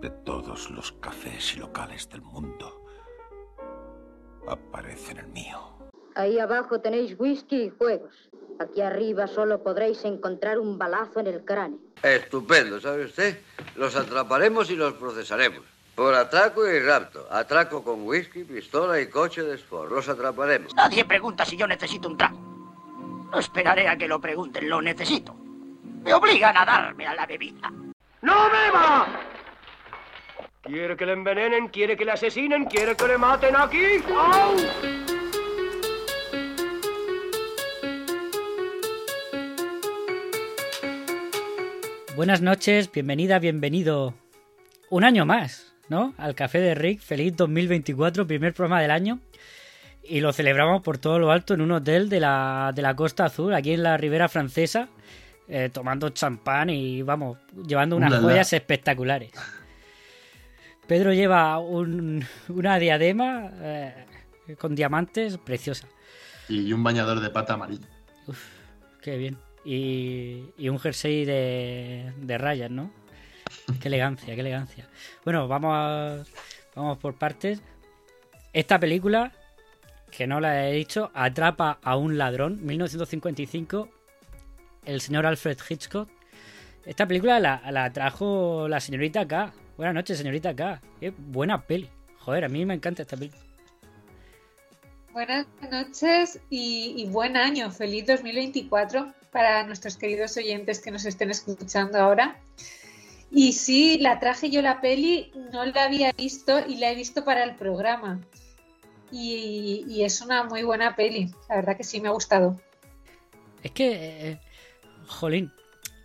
de todos los cafés y locales del mundo aparece en el mío. Ahí abajo tenéis whisky y juegos. Aquí arriba solo podréis encontrar un balazo en el cráneo. Estupendo, ¿sabe usted? Los atraparemos y los procesaremos. Por atraco y rapto. Atraco con whisky, pistola y coche de sport. Los atraparemos. Nadie pregunta si yo necesito un trago. No esperaré a que lo pregunten, lo necesito. Me obligan a darme a la bebida. ¡No beba! ¿Quiere que le envenenen? ¿Quiere que le asesinen? ¿Quiere que le maten aquí? ¡Au! Buenas noches, bienvenida, bienvenido un año más, ¿no? Al Café de Rick, feliz 2024, primer programa del año. Y lo celebramos por todo lo alto en un hotel de la, de la Costa Azul, aquí en la Ribera Francesa, eh, tomando champán y, vamos, llevando unas Ulala. joyas espectaculares. Pedro lleva un- una diadema eh, con diamantes preciosa. Y un bañador de pata amarilla. Qué bien. Y, y un jersey de, de rayas, ¿no? Qué elegancia, qué elegancia. Bueno, vamos a- vamos por partes. Esta película, que no la he dicho, atrapa a un ladrón, 1955, el señor Alfred Hitchcock. Esta película la, la trajo la señorita K. Buenas noches, señorita K. Qué buena peli. Joder, a mí me encanta esta peli. Buenas noches y, y buen año, feliz 2024 para nuestros queridos oyentes que nos estén escuchando ahora. Y sí, la traje yo la peli, no la había visto y la he visto para el programa. Y, y es una muy buena peli, la verdad que sí me ha gustado. Es que, eh, jolín,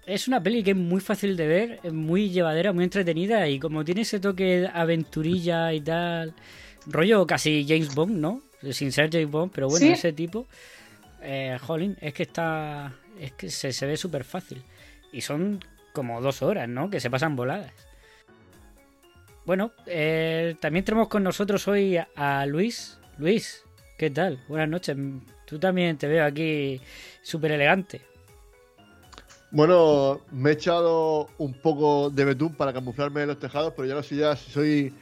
es una peli que es muy fácil de ver, es muy llevadera, muy entretenida y como tiene ese toque de aventurilla y tal, rollo casi James Bond, ¿no? Sin ser James Bond, pero bueno, Sí. ese tipo, eh, jolín, es que está, es que se, se ve súper fácil. Y son como dos horas, ¿no? Que se pasan voladas. Bueno, eh, también tenemos con nosotros hoy a- a Luis. Luis, ¿qué tal? Buenas noches. Tú también te veo aquí súper elegante. Bueno, me he echado un poco de betún para camuflarme en los tejados, pero ya no sé ya si soy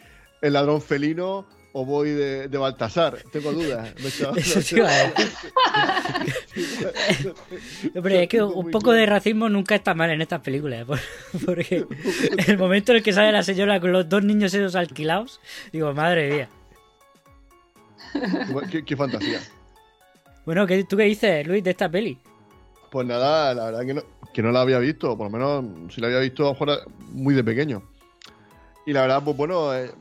el ladrón felino o voy de, de Baltasar. Tengo dudas. Me he echado- Eso. Hombre, es que un poco de racismo nunca está mal en estas películas, por- porque el momento en el que sale la señora con los dos niños esos alquilados, digo, madre mía. qué, qué fantasía. Bueno, ¿qué, ¿tú qué dices, Luis, de esta peli? Pues nada, la verdad que no, que no la había visto, por lo menos si la había visto ahora muy de pequeño. Y la verdad, pues bueno, eh,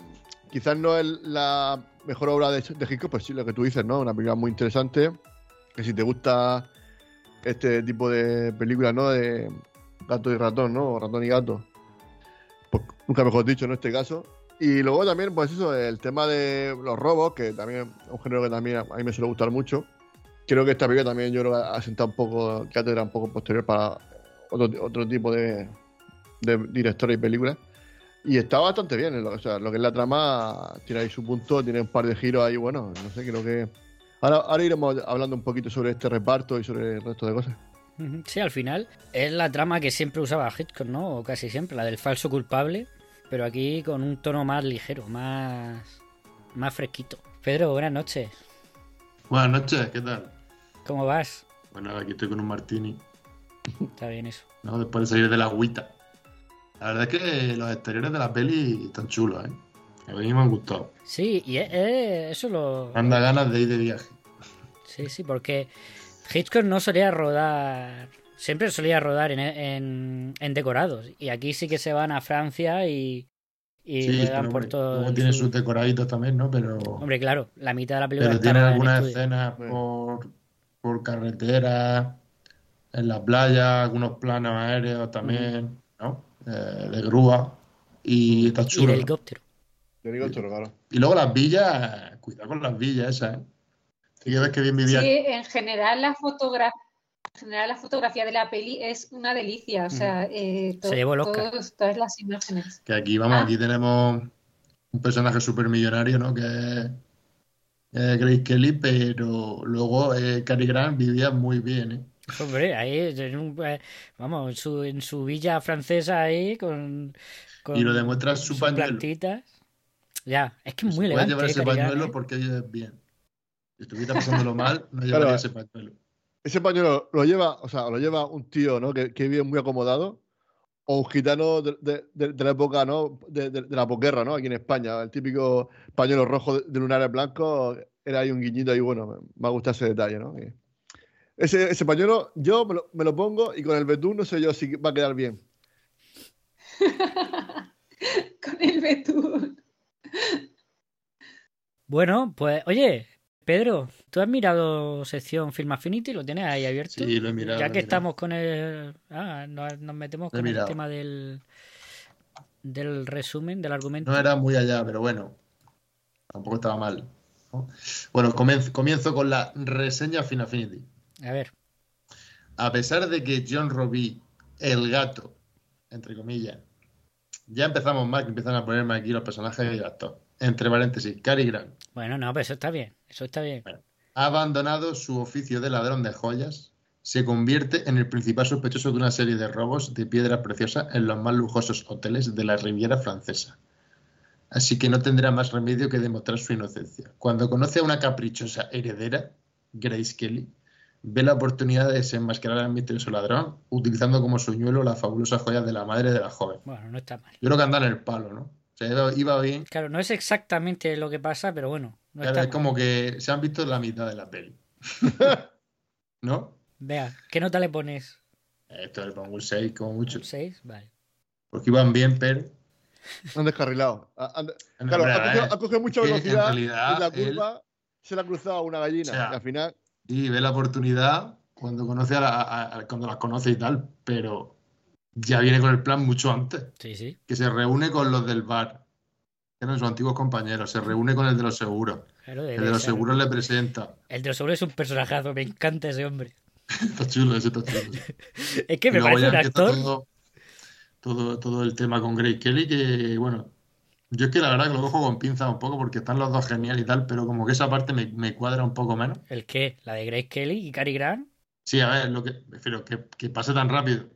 quizás no es la mejor obra de, de Hitchcock, pues sí, lo que tú dices, ¿no? Una película muy interesante, que si te gusta este tipo de películas, ¿no? De gato y ratón, ¿no? O ratón y gato. Pues nunca mejor dicho, en este caso. Y luego también, pues eso, el tema de los robos, que también es un género que también a mí me suele gustar mucho. Creo que esta película también yo creo que ha sentado un poco cátedra un poco posterior para otro, otro tipo de, de directores y películas. Y está bastante bien, lo, o sea, lo que es la trama tiene ahí su punto, tiene un par de giros ahí, bueno, no sé, creo que... Ahora, ahora iremos hablando un poquito sobre este reparto y sobre el resto de cosas. Sí, al final es la trama que siempre usaba Hitchcock, ¿no? O casi siempre, la del falso culpable, pero aquí con un tono más ligero, más, más fresquito. Pedro, buenas noches. Buenas noches, ¿qué tal? ¿Cómo vas? Bueno, aquí estoy con un martini, Está bien eso. ¿no? Después de salir de la agüita. La verdad es que los exteriores de la peli están chulos, ¿eh? A mí me han gustado. Sí, y es- es- eso lo... Anda ganas de ir de viaje. Sí, sí, porque Hitchcock no solía rodar, siempre solía rodar en, en- en decorados. Y aquí sí que se van a Francia y, y sí, pero por todo. luego el tiene sus decoraditos también, ¿no? Pero, Hombre, claro, la mitad de la película pero está tiene algunas escenas por, por carretera, en la playa, algunos planos aéreos también, ¿no? Eh, de grúa. Y está Y chulo. de ¿no? helicóptero. De helicóptero, claro. Y luego las villas, cuidado con las villas esas, ¿eh? Sí que ves que bien vivía. Sí, en general la fotografía. En general, la fotografía de la peli es una delicia, o sea, eh, Se llevó todos- todas las imágenes. Que aquí, vamos, Ah. aquí tenemos un personaje súper millonario, ¿no? Que es eh, Grace Kelly, pero luego eh, Cary Grant vivía muy bien, ¿eh? Hombre, ahí, en un- eh, vamos, en su, en su villa francesa ahí, con, con Y lo demuestra su pañuelo. plantitas. Ya, es que es muy elegante. llevar eh, ese pañuelo ¿eh? porque vives bien. Si estuviera pasándolo mal, no Claro. llevaría ese pañuelo. Ese pañuelo lo lleva, o sea, lo lleva un tío, ¿no? Que, que vive muy acomodado. O un gitano de, de- de- de la época, ¿no? De, de- de la posguerra, ¿no? Aquí en España. El típico pañuelo rojo de, de lunares blancos. Era ahí un guiñito ahí, bueno, me, me ha gustado ese detalle, ¿no? Que- Ese, ese pañuelo, yo me lo, me lo pongo y con el betún no sé yo si va a quedar bien. Con el betún. Bueno, pues, oye, Pedro, ¿tú has mirado sección Film Affinity? ¿Lo tienes ahí abierto? Sí, lo he mirado. ya que mirado. estamos con el. Ah, nos, nos metemos con el tema del. Del resumen, del argumento. No era muy allá, pero bueno. Tampoco estaba mal. ¿no? Bueno, comienzo, comienzo con la reseña Fin Affinity. A ver, A pesar de que John Robbie, el gato, entre comillas, ya empezamos mal, que empiezan a ponerme aquí los personajes de gato. Entre paréntesis, Cary Grant bueno, no, pero eso está bien. Eso está bien. ha abandonado su oficio de ladrón de joyas, se convierte en el principal sospechoso de una serie de robos de piedras preciosas en los más lujosos hoteles de la Riviera Francesa. Así que no tendrá más remedio que demostrar su inocencia. Cuando conoce a una caprichosa heredera, Grace Kelly, ve la oportunidad de desenmascarar al misterioso ladrón, utilizando como suñuelo las fabulosas joyas de la madre de la joven. Bueno, no está mal. Yo creo que anda en el palo, ¿no? O sea, iba, bien. Claro, no es exactamente lo que pasa, pero bueno, no Claro, está es mal. como que se han visto la mitad de la peli. ¿No? Vea, ¿qué nota le pones? Esto le pongo un 6 como mucho. ¿Un 6? Vale. Porque iban bien, pero. Han descarrilado. Han- claro, ha a cogido, ha cogido mucha que en velocidad realidad en la él- curva, se le ha cruzado una gallina. O sea, y al final, Y ve la oportunidad cuando conoce a, la- a- a- cuando las conoce y tal, pero ya viene con el plan mucho antes. Sí, sí. Que se reúne con los del bar, que eran sus antiguos compañeros, se reúne con el de los seguros. Claro, El de los ser. seguros le presenta. El de los seguros es un personajazo, me encanta ese hombre. Está chulo, ese está chulo. Es que me parece un actor. Todo, todo, todo el tema con Grace Kelly, que bueno, yo es que la verdad que lo cojo con pinzas un poco porque están los dos geniales y tal, pero como que esa parte me, me cuadra un poco menos. ¿El qué? ¿La de Grace Kelly y Cary Grant? Sí, a ver, lo que, prefiero que, que pase tan rápido.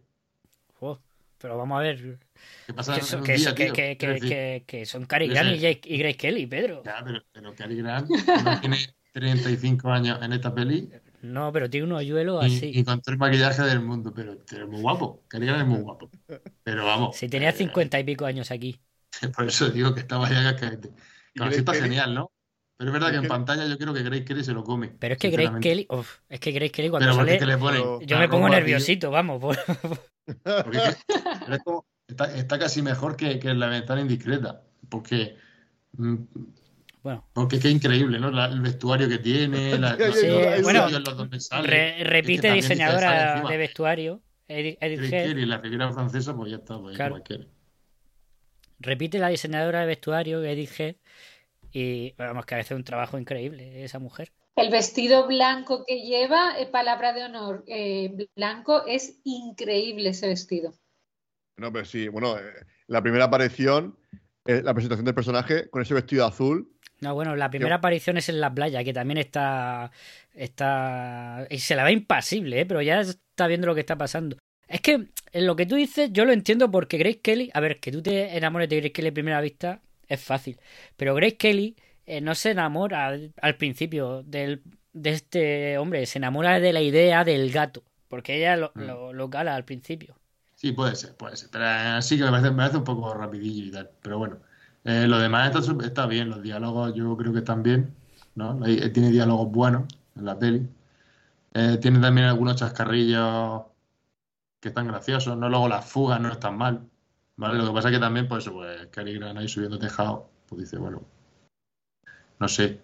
Pero vamos a ver. Que pasa Que en son, un que, día, que, que, Quiero que, decir, que- que son Cary Grant y, Grace Kelly, Pedro. Ya, pero, pero Cary Grant no tiene 35 años en esta peli No, pero tiene un hoyuelo y, así. y con todo el maquillaje del mundo, pero, pero es muy guapo. Cary Grant es muy guapo. Pero vamos. Si tenía eh, cincuenta y pico años aquí. Por eso digo que estaba ya cascadete. ¿Y Con Grace así está Kelly? genial, ¿no? Pero es verdad que en Kelly- pantalla yo creo que Grace Kelly se lo come. Pero es que Grace. Kelly. uf, es que Grace Kelly cuando sale. es que le ponen. Pero- Yo me pongo nerviosito, vamos. por- porque es que- pero es como- está, está casi mejor que, que la ventana indiscreta. Porque. mm, Bueno, Porque es que es increíble, ¿no? La- el vestuario que tiene, la, Sí, los bueno, donde sale. re- Es que repite diseñadora de vestuario, Edith. Kelly, la Riviera Francesa, pues ya está, pues Claro. cualquiera. Repite la diseñadora de vestuario, Edith Head. Y vamos, que hace un trabajo increíble esa mujer. El vestido blanco que lleva, eh, palabra de honor, eh, blanco, es increíble ese vestido. no, pero sí, bueno, eh, la primera aparición, eh, la presentación del personaje con ese vestido azul. No, bueno, la primera aparición es en la playa, que también está. está. y se la ve impasible, ¿eh? pero ya está viendo lo que está pasando. Es que en lo que tú dices, yo lo entiendo porque Grace Kelly. A ver, que tú te enamores de Grace Kelly a primera vista es fácil. Pero Grace Kelly eh, no se enamora al, al principio del, de este hombre, se enamora de la idea del gato. Porque ella lo, Mm. lo, lo cala al principio. Sí, puede ser, puede ser. Pero eh, sí que me parece, me parece un poco rapidillo y tal. Pero bueno, Eh, lo demás está, está bien. Los diálogos yo creo que están bien. ¿no? Eh, tiene diálogos buenos en la peli. Eh, tiene también algunos chascarrillos que están graciosos. No luego las fugas no están mal. ¿vale? Lo que pasa es que también, pues, pues Cary Grant ahí subiendo tejado, pues dice, bueno, no sé.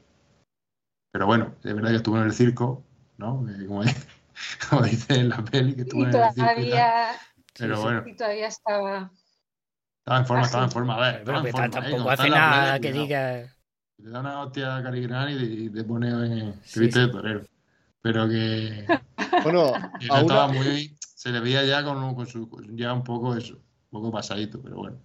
Pero bueno, es verdad que estuvo en el circo, ¿no? Eh, como, como dice en la peli, que estuvo Y en el circo y Pero sí. bueno, y todavía estaba. estaba en forma, estaba en forma. A ver, estaba en forma, ¿eh? tampoco hace en nada playa, que cuidado. diga. Te da una hostia a Cary Grant y te, te pone, eh, te Sí, de torero. Pero que, Bueno, no estaba una, muy. Se le veía ya con, con su. Ya un poco eso. Un poco pasadito, pero bueno.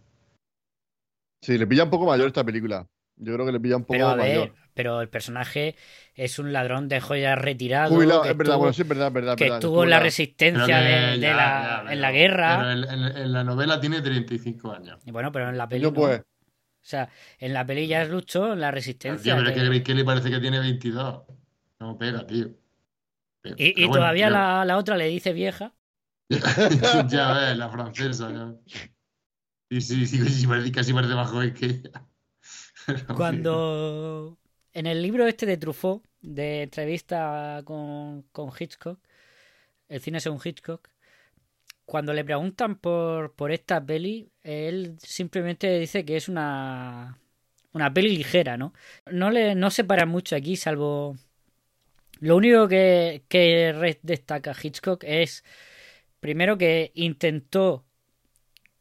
sí, le pilla un poco mayor esta película. Yo creo que le pilla un poco Pero a mayor. ver, pero el personaje es un ladrón de joyas retirado. Jubilado, que es verdad, estuvo- bueno, sí, es verdad, es verdad. es que estuvo en la resistencia Pero que de, ya, la, ya, en pero- la guerra. Pero en, en- en la novela tiene 35 años. Y bueno, pero en la peli. No no. puede. O sea, en la peli ya luchó en la Tío, resistencia. pero es que- que Grace Kelly parece que tiene 22. No pega, tío. Pero- Y, y pero bueno, todavía la, la otra le dice vieja. ya ves, la francesa. ya. Sí, sí, sí, casi parece más joven que Cuando en el libro este de Truffaut, de entrevista con, con Hitchcock, el cine según Hitchcock, cuando le preguntan por, por esta peli, él simplemente dice que es una, una peli ligera, ¿no? No le no se para mucho aquí, salvo... Lo único que, que destaca Hitchcock es, primero, que intentó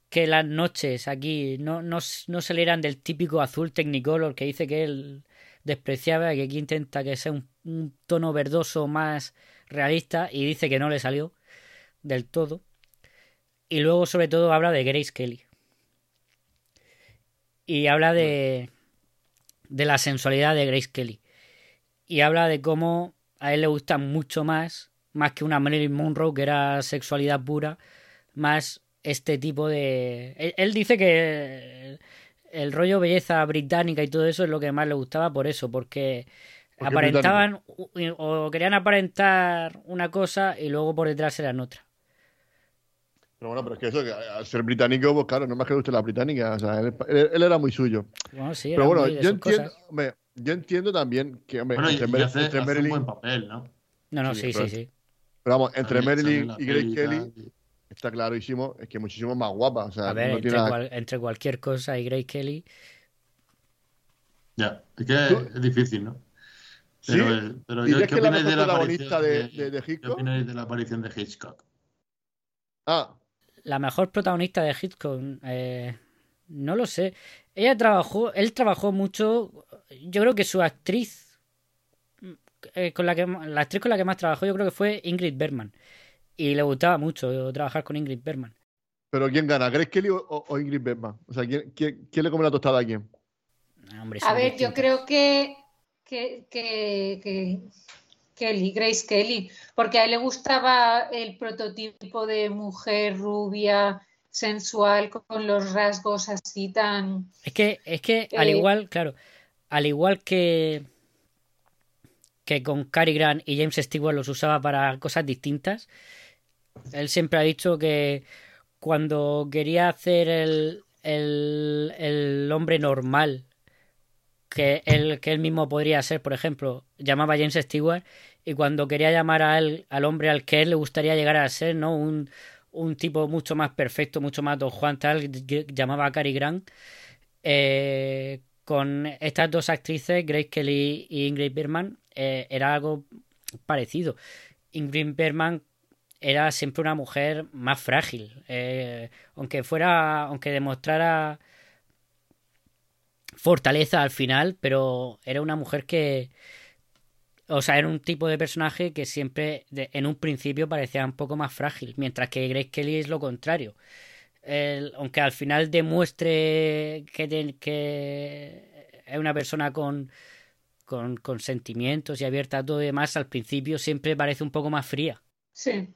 que las noches aquí no, no, no salieran del típico azul Technicolor que dice que él despreciaba, que aquí intenta que sea un, un tono verdoso más realista y dice que no le salió del todo. Y luego sobre todo habla de Grace Kelly. Y habla de, de la sensualidad de Grace Kelly. Y habla de cómo a él le gusta mucho más, más que una Marilyn Monroe que era sexualidad pura, más este tipo de... Él, él dice que el rollo belleza británica y todo eso es lo que más le gustaba por eso, porque aparentaban o querían aparentar una cosa y luego por detrás eran otra. Pero bueno, pero es que eso, que al ser británico, pues claro, no más que le guste la británica. O sea, él, él- él era muy suyo. Bueno, sí, Pero bueno, yo entiendo, yo entiendo también que, hombre, Bueno, y, entre, y Mer- hace, entre hace un Marilyn, buen papel, ¿no? No, no, Sí, sí, sí. Pero vamos, entre Marilyn y Grace Kelly está clarísimo, es que muchísimo más guapa. O sea, A ver, no entre, tiene nada- cual- entre cualquier cosa y Grace Kelly. Ya, es que Tú- es difícil, ¿no? ¿Sí? Pero, eh, pero ¿qué, ¿Dirías qué que es la opináis de mejor la protagonista de, de, de ¿Qué Hitchcock? opináis de la aparición de Hitchcock? Ah, La mejor protagonista de Hitchcock, eh, no lo sé. Ella trabajó, él trabajó mucho. Yo creo que su actriz, eh, con la que la actriz con la que más trabajó, yo creo que fue Ingrid Bergman. Y le gustaba mucho trabajar con Ingrid Bergman. pero ¿quién gana? ¿Grace Kelly o, Ingrid Bergman? O sea, ¿quién, quién, quién le come la tostada a quién? Ah, hombre, A ver, yo creo que, que, que, que Kelly, Grace Kelly, porque a él le gustaba el prototipo de mujer rubia, sensual, con los rasgos así tan... Es que, es que al Eh, igual, claro, al igual que que con Cary Grant y James Stewart los usaba para cosas distintas, él siempre ha dicho que cuando quería hacer el, el, el hombre normal que él, que él mismo podría ser, por ejemplo, llamaba James Stewart y cuando quería llamar a él, al hombre al que él le gustaría llegar a ser, ¿no? Un, un tipo mucho más perfecto, mucho más Don Juan tal, llamaba a Cary Grant. Eh, con estas dos actrices, Grace Kelly y Ingrid Bergman, eh, era algo parecido. Ingrid Bergman era siempre una mujer más frágil, eh, aunque fuera, aunque demostrara fortaleza al final, pero era una mujer que, o sea, era un tipo de personaje que siempre, en un principio, parecía un poco más frágil, mientras que Grace Kelly es lo contrario. Aunque al final demuestre que, que es una persona con, con, con sentimientos y abierta a todo y demás, al principio siempre parece un poco más fría. Sí.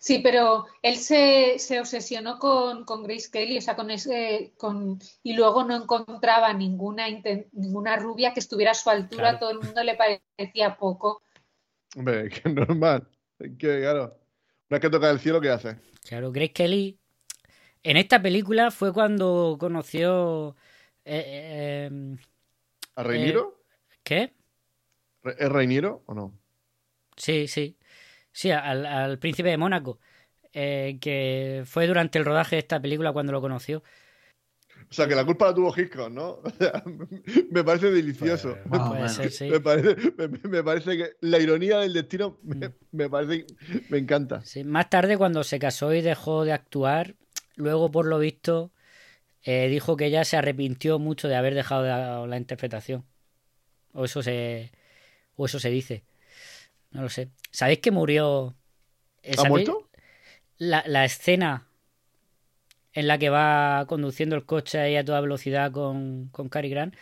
Sí, pero él se, se obsesionó con, con Grace Kelly, o sea, con ese, con, y luego no encontraba ninguna, ninguna rubia que estuviera a su altura, Claro. todo el mundo le parecía poco. Hombre, que es normal. Que, claro, una vez que toca el cielo, ¿qué hace? Claro, Grace Kelly en esta película fue cuando conoció... eh, eh, ¿A Reiniero? ¿Qué? ¿Re- ¿Es Reiniero o no? Sí, sí. Sí, al, al príncipe de Mónaco. eh, que fue durante el rodaje de esta película cuando lo conoció. O sea, que la culpa la tuvo Hitchcock, ¿no? Me parece delicioso. Pues, ser, sí. Me, parece, me, me parece que la ironía del destino me, me parece me encanta. Sí, Más tarde, cuando se casó y dejó de actuar, luego, por lo visto, eh, dijo que ella se arrepintió mucho de haber dejado la, la interpretación. O eso se, o eso se dice. No lo sé. ¿Sabéis que murió? ¿Ha ¿sabéis? muerto? La, la escena en la que va conduciendo el coche ahí a toda velocidad con, con Cary Grant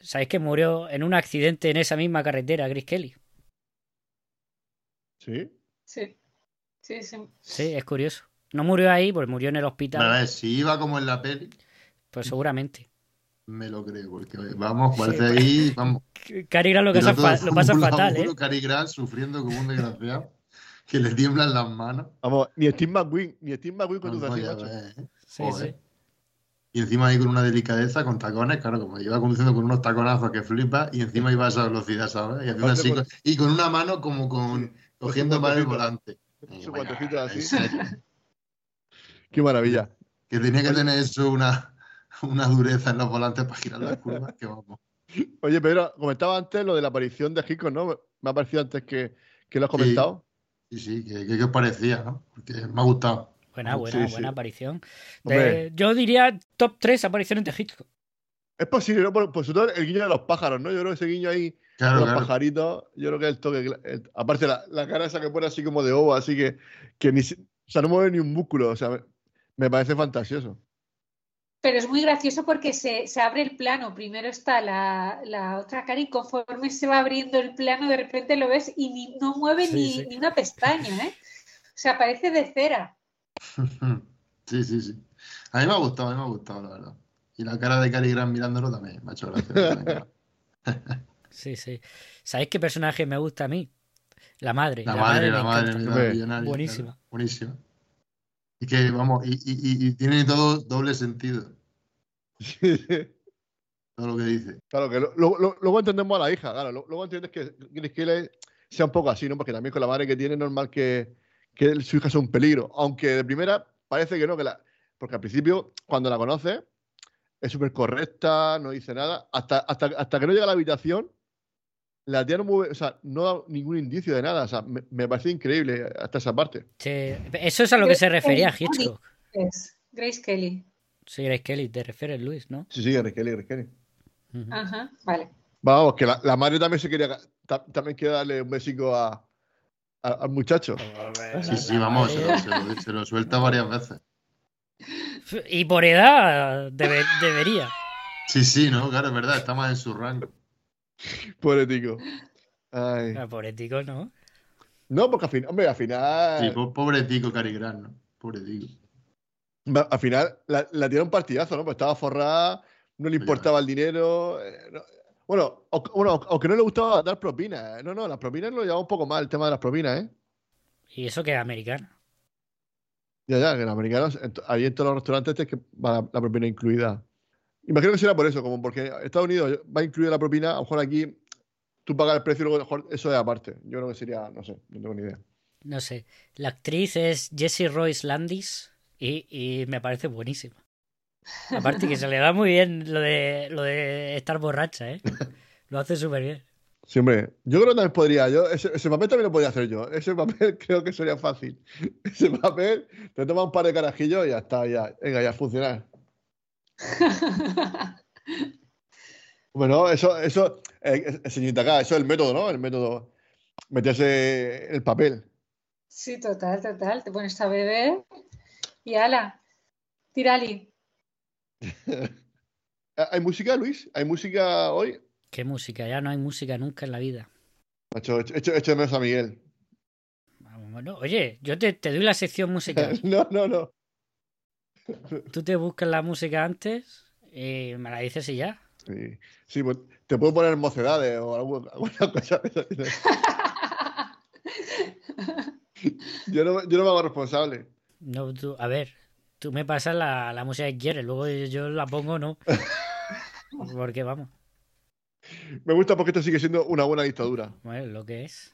¿Sabéis que murió en un accidente en esa misma carretera, Chris Kelly? ¿Sí? Sí. Sí, sí. Sí, es curioso. No murió ahí, pues murió en el A hospital. ver, si iba como en la peli, Pues seguramente. Me lo creo, porque vamos, parece ahí, vamos. Cary Grant lo, todo fa- lo pasa fatal, ¿eh? Cary Grant sufriendo como un desgraciado, que le tiemblan las manos. Vamos, ni Steve McQueen, ni Steve McQueen ya macho. ves, ¿eh? Sí, sí. Y encima ahí con una delicadeza, con tacones, claro, como iba conduciendo con unos taconazos que flipa, y encima iba a esa velocidad, ¿sabes? Y, haciendo así con- y con una mano como con cogiendo para el volante. Su así. Qué maravilla. Que tenía que tener eso una, una dureza en los volantes para girar las curvas, que vamos. Oye, Pedro, comentaba antes lo de la aparición de Hitchcock, ¿no? Me ha parecido antes que, que lo has comentado. Sí, sí, que, que, que os parecía, ¿no? Porque me ha gustado. Buena, Sí, buena, sí. buena aparición. De- yo diría top 3 apariciones de Hitchcock. Es posible, ¿no? Por, por todo el guiño de los pájaros, ¿no? Yo creo que ese guiño ahí, Claro, los claro. pajaritos, yo creo que el toque. el- aparte, la, la cara esa que pone así como de ovo, así que, que ni, se- o sea, no mueve ni un músculo, o sea, me, me parece fantasioso. Pero es muy gracioso porque se, se abre el plano. Primero está la, la otra cara y conforme se va abriendo el plano, de repente lo ves y ni- no mueve Sí, ni, sí. ni una pestaña, ¿eh? O sea, parece de cera. Sí, sí, sí. A mí me ha gustado, a mí me ha gustado, la verdad. Y la cara de Cary Grant mirándolo también me ha hecho gracia. Sí, sí. ¿Sabéis qué personaje me gusta a mí? La madre. La madre, la madre, buenísima. claro, buenísima. Y que, vamos, y, y- y- y tiene todo doble sentido, todo lo que dice. Claro, que lo- lo- lo- luego entendemos a la hija, claro. lo- Luego entiendes que Grace Kelly sea un poco así, ¿no? Porque también con la madre que tiene es normal que, que su hija sea un peligro. Aunque de primera parece que no, que la, porque al principio, cuando la conoces, es súper correcta, no dice nada. Hasta, hasta, hasta que no llega a la habitación, la tía no mueve, o sea, no da ningún indicio de nada. O sea, me, me parece increíble hasta esa parte. Sí, Eso es a lo que se refería Kelly. Hitchcock. Es Grace Kelly. Sí, Grace Kelly, te refieres, Luis, ¿no? Sí, sí, Grace Kelly, Grace Kelly. Ajá, vale. Vamos, que la, la madre también se quería, ta- también quiere darle un besico a, a- al muchacho. Sí, sí, vamos, se lo, se lo- se lo suelta varias veces. Y por edad debe- debería. Sí, sí, no, claro, es verdad, está más en su rango. Pobre tico. Ay. Ah, Pobre tico, ¿no? No, porque al final, hombre, al final, Sí, po- pobre tico Cary Grant, ¿no? Pobre tico. Al final la, la tiró un partidazo, ¿no? Pues estaba forrada, no le importaba el dinero. eh, no- bueno, o- bueno, aunque no le gustaba dar propinas. ¿eh? No, no, las propinas lo llevaba un poco mal el tema de las propinas, ¿eh? Y eso que es americano. Ya, ya, que en americanos, ahí en todos los restaurantes es que va la, la propina incluida. Imagino que será por eso, como porque Estados Unidos va a incluir la propina, a lo mejor aquí tú pagas el precio y luego a lo mejor eso es aparte. Yo creo que sería, no sé, no tengo ni idea. No sé. La actriz es Jessie Royce Landis y, y me parece buenísima. Aparte que se le da muy bien lo de, lo de estar borracha, ¿eh? Lo hace súper bien. Sí, hombre, yo creo que también podría, yo, ese, ese papel también lo podría hacer yo. Ese papel creo que sería fácil. Ese papel, te toma un par de carajillos y ya está, ya. Venga, ya a funcionar. Bueno, eso, eso, eh, eh, señorita acá, eso es el método, ¿no? El método, meterse en el papel. Sí, total, total. Te pones a beber y ala, tirali. ¿Hay música, Luis? ¿Hay música hoy? Qué música, ya no hay música nunca en la vida. Macho, echo, echo- echo de menos a Miguel. Bueno, oye, yo te, te doy la sección musical. No, no, no. Tú te buscas la música antes y me la dices y ya. Sí, sí, pues te puedo poner mocedades o algu- alguna cosa. de esas. Yo no, yo no me hago responsable. No, tú, a ver, tú me pasas la, la música que quieres, luego yo la pongo, no. Porque vamos, Me gusta porque esto sigue siendo una buena dictadura. bueno, lo que es.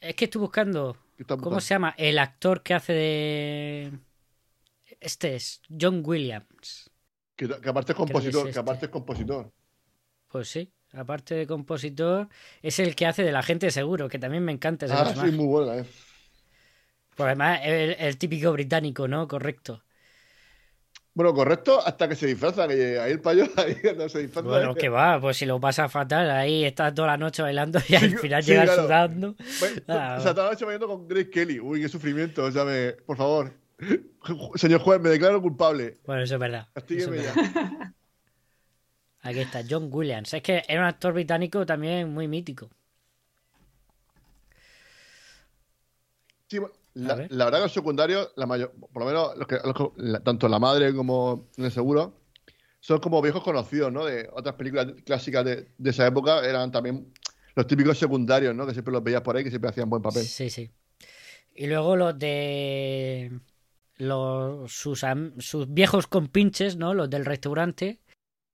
Es que estoy buscando, ¿Qué estás ¿cómo buscando? se llama? El actor que hace de... Este es John Williams. Que, que aparte es que compositor, que, este. aparte es compositor. Pues sí, aparte de compositor, es el que hace del agente seguro, que también me encanta ese Ah, personaje. sí, muy buena, eh. Pues además, el, el típico británico, ¿no? Correcto. Bueno, correcto, hasta que se disfraza, que ahí el payo ahí cuando se disfraza. Bueno, que va, pues si lo pasa fatal, ahí estás toda la noche bailando y al final sí, llegas claro. sudando. Bueno, Ah, o sea, toda la noche bailando con Grace Kelly. Uy, qué sufrimiento, o sea, me- por favor. Señor juez, me declaro culpable. Bueno, eso es verdad. eso es Castígueme verdad. ya. Aquí está, John Williams. Es que era un actor británico también muy mítico. Sí, A la, ver. la verdad que los secundarios, la mayor, por lo menos los que, los que- la- tanto la madre como en el seguro, son como viejos conocidos, ¿no? De otras películas clásicas de, de esa época, eran también los típicos secundarios, ¿no? Que siempre los veías por ahí, que siempre hacían buen papel. Sí, sí. Y luego los de los sus, sus viejos compinches, ¿no? Los del restaurante.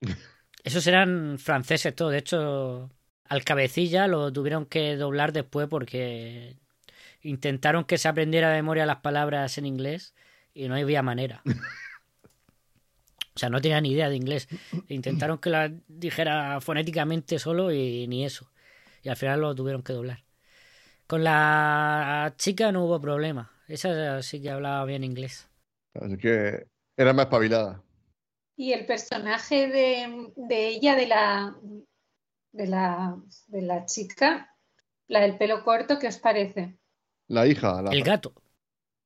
Esos eran franceses todos. De hecho, al cabecilla lo tuvieron que doblar después porque intentaron que se aprendiera de memoria las palabras en inglés y no había manera. O sea, no tenía ni idea de inglés. Intentaron que la dijera fonéticamente solo y ni eso. Y al final lo tuvieron que doblar. Con la chica no hubo problema. Esa sí que hablaba bien inglés. Así que era más espabilada. Y el personaje de, de ella, de la, de la de la chica, la del pelo corto, ¿qué os parece? La hija, la, El gato.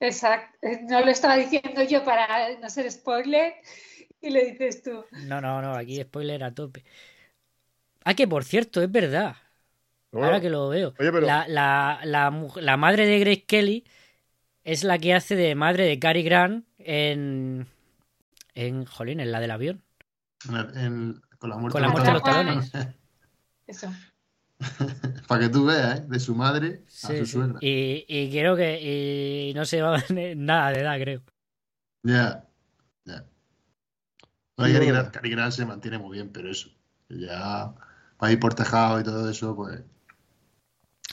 Exacto. No lo estaba diciendo yo para no ser spoiler y lo dices tú. No, no, no, aquí spoiler a tope. Ah, que por cierto, es verdad. Bueno, Ahora que lo veo. Oye, pero- La, la, la, mu- la madre de Grace Kelly es la que hace de madre de Cary Grant en. En. Jolín, en la del avión. En el- en- con la muerte, Con la de muerte de los talones. Eso. Para que tú veas, ¿eh? De su madre a Sí, su sí. suegra. Y, y creo que. Y no se va nada de edad, creo. Ya, ya. Cary bueno. Grant, Cary Grant se mantiene muy bien, pero eso. Ya para ir por tejado y todo eso, pues.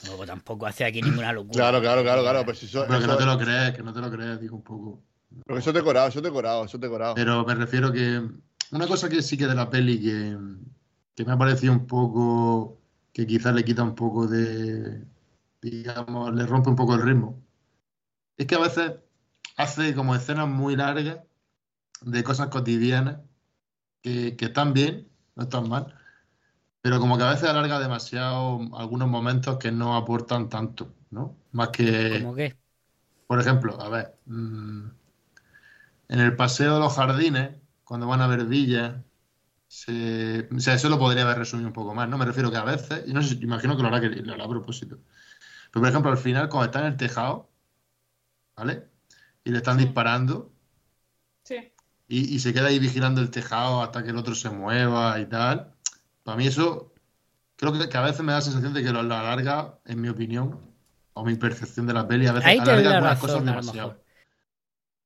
Luego tampoco hace aquí ninguna locura. Claro, claro, claro, claro. Pues si eso, Pero que eso- no te lo crees, que no te lo crees, digo un poco. pero eso es decorado, eso es decorado, eso es decorado. Pero me refiero que una cosa que sí que de la peli que, que me ha parecido un poco, que quizás le quita un poco de, digamos, le rompe un poco el ritmo, es que a veces hace como escenas muy largas de cosas cotidianas que, que están bien, no están mal, pero como que a veces alarga demasiado algunos momentos que no aportan tanto, ¿no? Más que... ¿Cómo qué? Por ejemplo, a ver, mm, en el paseo de los jardines, cuando van a ver villas, se- o sea, eso lo podría haber resumido un poco más, ¿no? Me refiero que a veces, y no sé, imagino que lo hará, que lo hará a propósito. Pero, por ejemplo, al final, cuando está en el tejado, ¿vale? Y le están Sí. disparando, Sí. y, y se queda ahí vigilando el tejado hasta que el otro se mueva y tal. Para mí eso, creo que, que a veces me da la sensación de que lo, lo alarga, en mi opinión, o mi percepción de la peli, a veces alarga la algunas razón, cosas demasiado.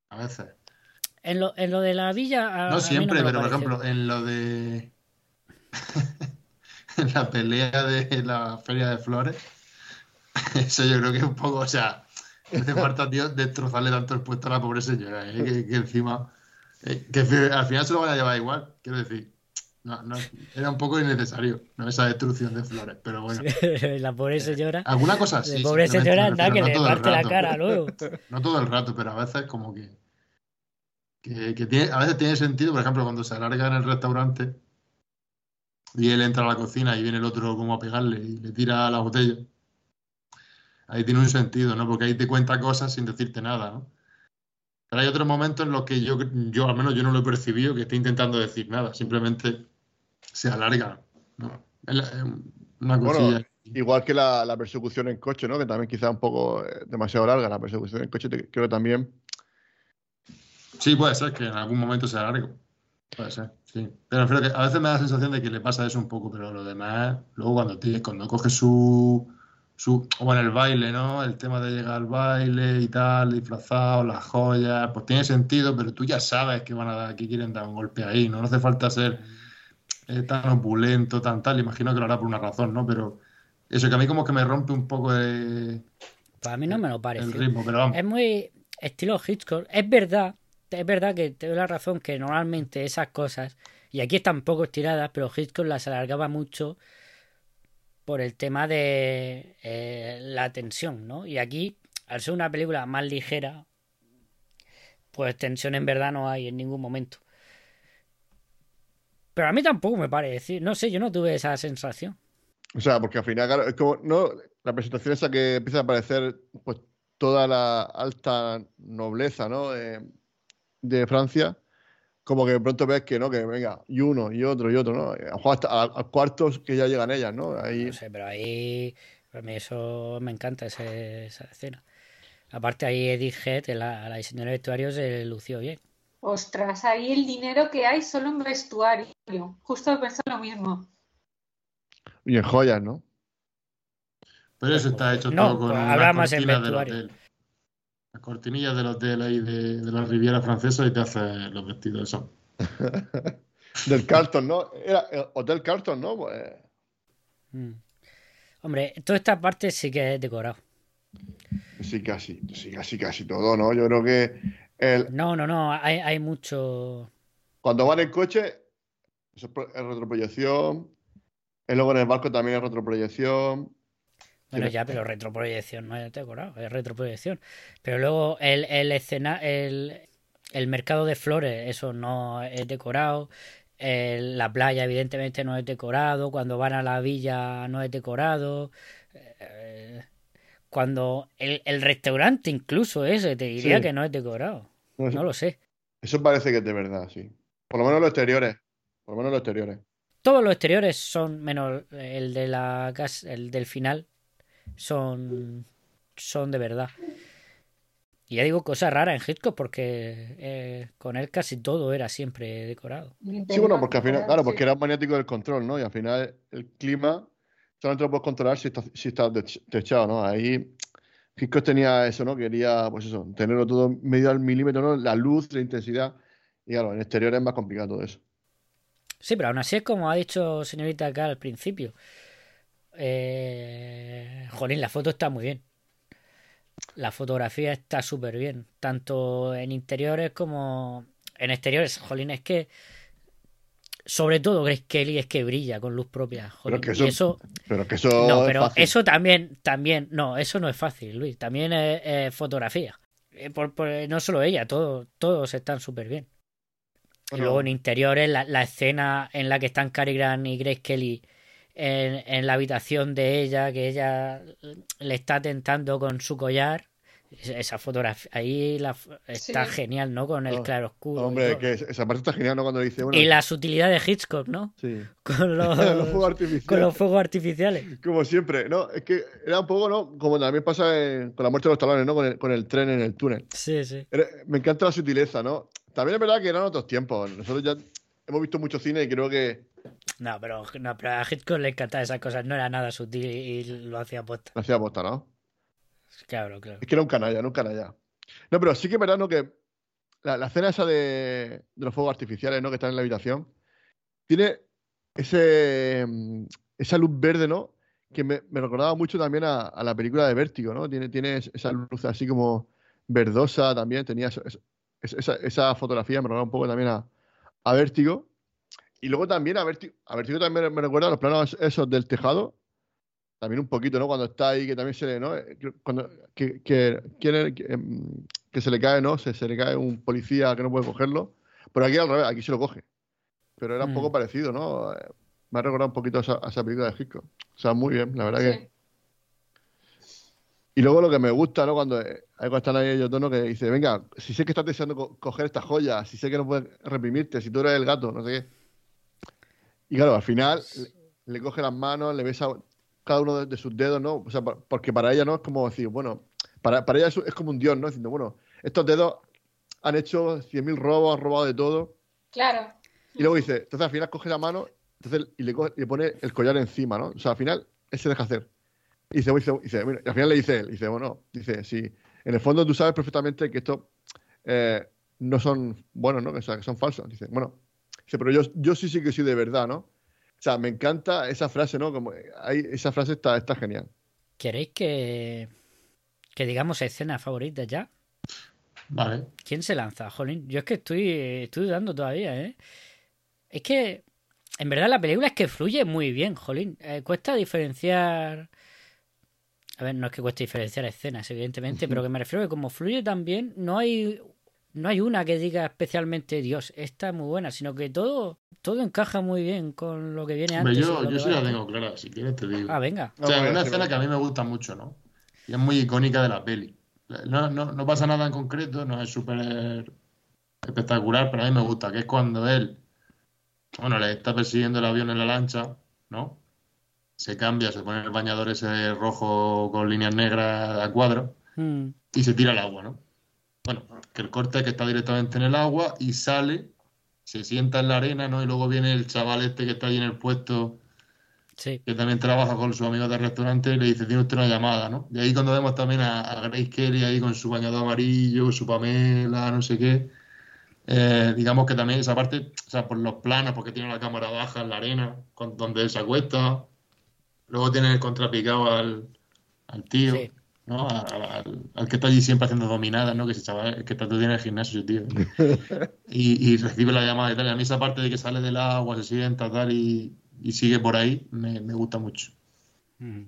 A veces. En lo, en lo de la villa. a- No siempre, pero por ejemplo, en lo de. en la pelea de la Feria de Flores, eso yo creo que es un poco. O sea, no hace falta, tío, destrozarle tanto el puesto a la pobre señora, ¿eh? que, que encima. eh, que al final se lo van a llevar igual, quiero decir. No, no, era un poco innecesario, ¿no? Esa destrucción de flores, pero bueno. la pobre señora. Alguna cosa La así. pobre señora anda que le parte la cara luego. No todo el rato, pero a veces como que, que, que tiene, a veces tiene sentido, por ejemplo, cuando se alarga en el restaurante y él entra a la cocina y viene el otro como a pegarle y le tira la botella. Ahí tiene un sentido, ¿no? Porque ahí te cuenta cosas sin decirte nada, ¿no? Pero hay otros momentos en los que yo, yo al menos yo no lo he percibido que esté intentando decir nada, simplemente se alarga, ¿no? Es una Bueno, cosilla. Igual que la, la persecución en coche, ¿no? Que también quizá un poco eh, demasiado larga la persecución en coche. creo que también. Sí, puede ser que en algún momento sea largo. Puede ser, sí. Pero refiero que a veces me da la sensación de que le pasa eso un poco, pero lo demás, luego cuando, tiene, cuando coge su, su, o en el baile, ¿no? El tema de llegar al baile y tal, disfrazado, las joyas, pues tiene sentido, pero tú ya sabes que van a dar, que quieren dar un golpe ahí, ¿no? No hace falta ser eh, tan opulento, tan tal, imagino que lo hará por una razón, ¿no? Pero eso que a mí como que me rompe un poco eh, Pues a mí no me lo el parece. ritmo, pero vamos. Es muy estilo Hitchcock. Es verdad, es verdad que te doy la razón que normalmente esas cosas, y aquí están poco estiradas, pero Hitchcock las alargaba mucho por el tema de eh, la tensión, ¿no? Y aquí, al ser una película más ligera, pues tensión en verdad no hay en ningún momento. Pero a mí tampoco me parece, no sé, yo no tuve esa sensación. O sea, porque al final, claro, es como, ¿no? La presentación esa que empieza a aparecer, pues, toda la alta nobleza, ¿no? Eh, de Francia, como que de pronto ves que no, que venga, y uno, y otro, y otro, ¿no? A hasta cuartos que ya llegan ellas, ¿no? Ahí, No sé, pero ahí. A mí eso me encanta, ese- esa escena. Aparte, ahí Edith Head, la, la diseñadora de vestuario, se lució bien. Ostras, ahí el dinero que hay solo en vestuario. Justo he pensado lo mismo. y en joyas, ¿no? Pero eso está hecho No, todo con pues habla más en del vestuario. hotel. Las cortinillas del hotel ahí de, de la Riviera Francesa y te hace los vestidos esos. Del Carlton, ¿no? Era el Hotel Carlton, ¿no? Pues, Mm. Hombre, toda esta parte sí que es decorado. sí, casi, sí, casi, casi todo, ¿no? Yo creo que el, No, no, no, hay, hay mucho. cuando van en coche, eso es pro- es retroproyección. Y luego en el barco también es retroproyección. Bueno, ya, pero retroproyección no es decorado, es retroproyección. Pero luego el, el escena, el, el mercado de flores, eso no es decorado. El- la playa, evidentemente, no es decorado. Cuando van a la villa, no es decorado. Eh, cuando el, el restaurante, incluso ese, te diría Sí. que no es decorado. No, eso, No lo sé. eso parece que es de verdad, sí. Por lo menos los exteriores. Por lo menos los exteriores. Todos los exteriores son, menos el de la casa, el del final, son, son de verdad. Y ya digo cosas raras en Hitchcock porque eh, con él casi todo era siempre decorado. Sí, bueno, porque al final, claro, porque era maniático del control, ¿no? Y al final el clima solamente lo puedes controlar si estás, si dech- techado, ¿no? Ahí Hitchcock tenía eso, ¿no? Quería, pues eso, tenerlo todo medido al milímetro, ¿no? La luz, la intensidad. Y claro, en exterior es más complicado todo eso. Sí, pero aún así es como ha dicho señorita acá al principio. Eh, jolín, la foto está muy bien. La fotografía está súper bien, tanto en interiores como en exteriores. Jolín, es que sobre todo Grace Kelly es que brilla con luz propia. Jolín, que y eso- eso Pero que eso No, es fácil. eso también, también, no, eso no es fácil, Luis. También es, es fotografía. Eh, por- por- no solo ella, todo- todos están súper bien. Y luego en interiores, la, la escena en la que están Cary Grant y Grace Kelly en, en la habitación de ella, que ella le está tentando con su collar. Es- Esa fotografía, ahí la, está Sí. genial, ¿no? Con el Oh, claroscuro. Hombre, que es- esa parte está genial, ¿no? Cuando dice, bueno, Y la sutilidad de Hitchcock, ¿no? sí. Con los, los fuegos artificiales. con los fuegos artificiales. Como siempre, ¿no? Es que era un poco, ¿no? Como también pasa en- con la muerte de los talones, ¿no? Con el, con el tren en el túnel. Sí, sí. Era- Me encanta la sutileza, ¿no? También es verdad que eran otros tiempos. Nosotros ya hemos visto mucho cine y creo que No, pero, no, pero a Hitchcock le encantaban esas cosas, no era nada sutil y lo hacía posta. no hacía bosta, ¿no? Claro, claro. Es que era un canalla, no un canalla. No, pero sí que es verdad, ¿no? Que la, la escena esa de, de los fuegos artificiales, ¿no? Que están en la habitación, tiene ese, mm, esa luz verde, ¿no? Que me, me recordaba mucho también a, a la película de Vértigo, ¿no? Tiene, tiene es- esa luz así como verdosa también, tenía eso- eso- esa, esa fotografía, me recordaba un poco también a, a Vértigo. Y luego también a Vértigo, a Vértigo también me recuerda a los planos esos del tejado, también un poquito, ¿no? Cuando está ahí, que también se le, ¿no? Eh, que- Cuando, que, que, quiere- que, em, que se le cae, ¿no? Se, se le cae un policía que no puede cogerlo. Pero aquí al revés, aquí se lo coge. Pero era un Mm. poco parecido, ¿no? Eh, Me ha recordado un poquito a esa, a esa película de Hitchcock. O sea, muy bien, la verdad que... Y luego lo que me gusta, ¿no? Cuando, eh, ahí cuando están ahí ellos dos, ¿no? Que dice, venga, si sé que estás deseando co- coger esta joya, si sé que no puedes reprimirte, si tú eres el gato, no sé qué. Y claro, al final le, le coge las manos, le besa cada uno de, de sus dedos, ¿no? O sea, pa- porque para ella no es como decir, bueno, para, para ella es, es como un dios, ¿no? Diciendo, bueno, estos dedos han hecho 100.000 robos, han robado de todo. Claro. Y luego dice, entonces al final coge la mano entonces, y le, coge- le pone el collar encima, ¿no? O sea, al final él se deja hacer. Y dice, dice, dice, mira, y al final le dice él, dice, bueno, dice, sí, en el fondo tú sabes perfectamente que estos eh, no son buenos, ¿no? O sea, que son falsos. Dice, bueno, dice, pero yo, yo sí sí que soy de verdad, ¿no? O sea, me encanta esa frase, ¿no? Como ahí, esa frase está, está genial. ¿Queréis que, que digamos escenas favoritas ya? Vale. ¿Quién se lanza, Jolín? Yo es que estoy, estoy dudando todavía, ¿eh? Es que, en verdad, la película es que fluye muy bien, Jolín. Eh, cuesta diferenciar. A ver, no es que cueste diferenciar escenas, evidentemente, pero que me refiero a que como fluye tan bien, no hay, no hay una que diga especialmente Dios, esta es muy buena, sino que todo, todo encaja muy bien con lo que viene antes. yo, yo sí la tengo clara, si quieres te digo. Ah, venga. O sea, Ah, es una escena que a mí me gusta mucho, ¿no? Y es muy icónica de la peli. No, no, no pasa nada en concreto, no es súper espectacular, pero a mí me gusta, que es cuando él, bueno, le está persiguiendo el avión en la lancha, ¿no? Se cambia, se pone el bañador ese rojo con líneas negras a cuadro Mm. y se tira al agua, ¿no? Bueno, que el corte es que está directamente en el agua y sale, se sienta en la arena, ¿no? Y luego viene el chaval este que está ahí en el puesto, Sí. que también trabaja con sus amigos del restaurante y le dice, tiene usted una llamada, ¿no? Y ahí cuando vemos también a, a Grace Kelly ahí con su bañador amarillo, su Pamela, no sé qué. Eh, digamos que también esa parte, o sea, por los planos, porque tiene la cámara baja en la arena, con- donde él se acuesta. Luego tiene el contrapicado al, al tío, Sí. ¿No? A- a- Al, al que está allí siempre haciendo dominadas, ¿no? Que ese chaval, que está todo día en el gimnasio, tío. Y, y recibe la llamada y tal. Y a mí esa parte de que sale del agua, se sienta, tal, y, y sigue por ahí, me, me gusta mucho. Mm.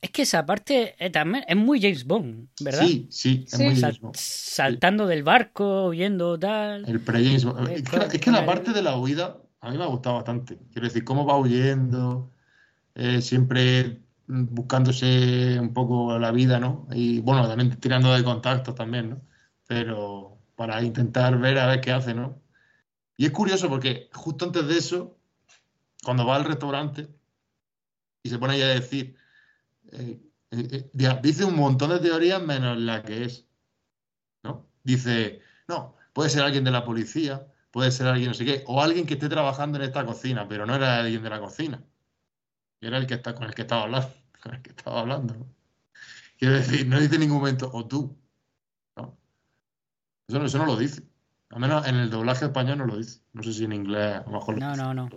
Es que esa parte eh, también es muy James Bond, ¿verdad? Sí, sí, es Sí. muy James Bond. saltando del barco, huyendo, tal. El pre-James Bond. Eh, Es que, es la parte de la huida a mí me ha gustado bastante. Quiero decir, cómo va huyendo, eh, siempre buscándose un poco la vida, ¿no? Y bueno, también tirando de contactos también, ¿no? Pero para intentar ver a ver qué hace, ¿no? Y es curioso porque justo antes de eso, cuando va al restaurante y se pone ahí a decir, eh, eh, eh, di- dice un montón de teorías menos la que es, ¿no? Dice, no, puede ser alguien de la policía, puede ser alguien no sé qué, o alguien que esté trabajando en esta cocina, pero no era alguien de la cocina. Era el que está con el que estaba hablando, con el que estaba hablando, ¿no? Quiero decir, no dice en ningún momento, o tú, ¿no? Eso, no- eso no lo dice. Al menos en el doblaje español no lo dice. No sé si en inglés a lo mejor lo No, dice. no, no.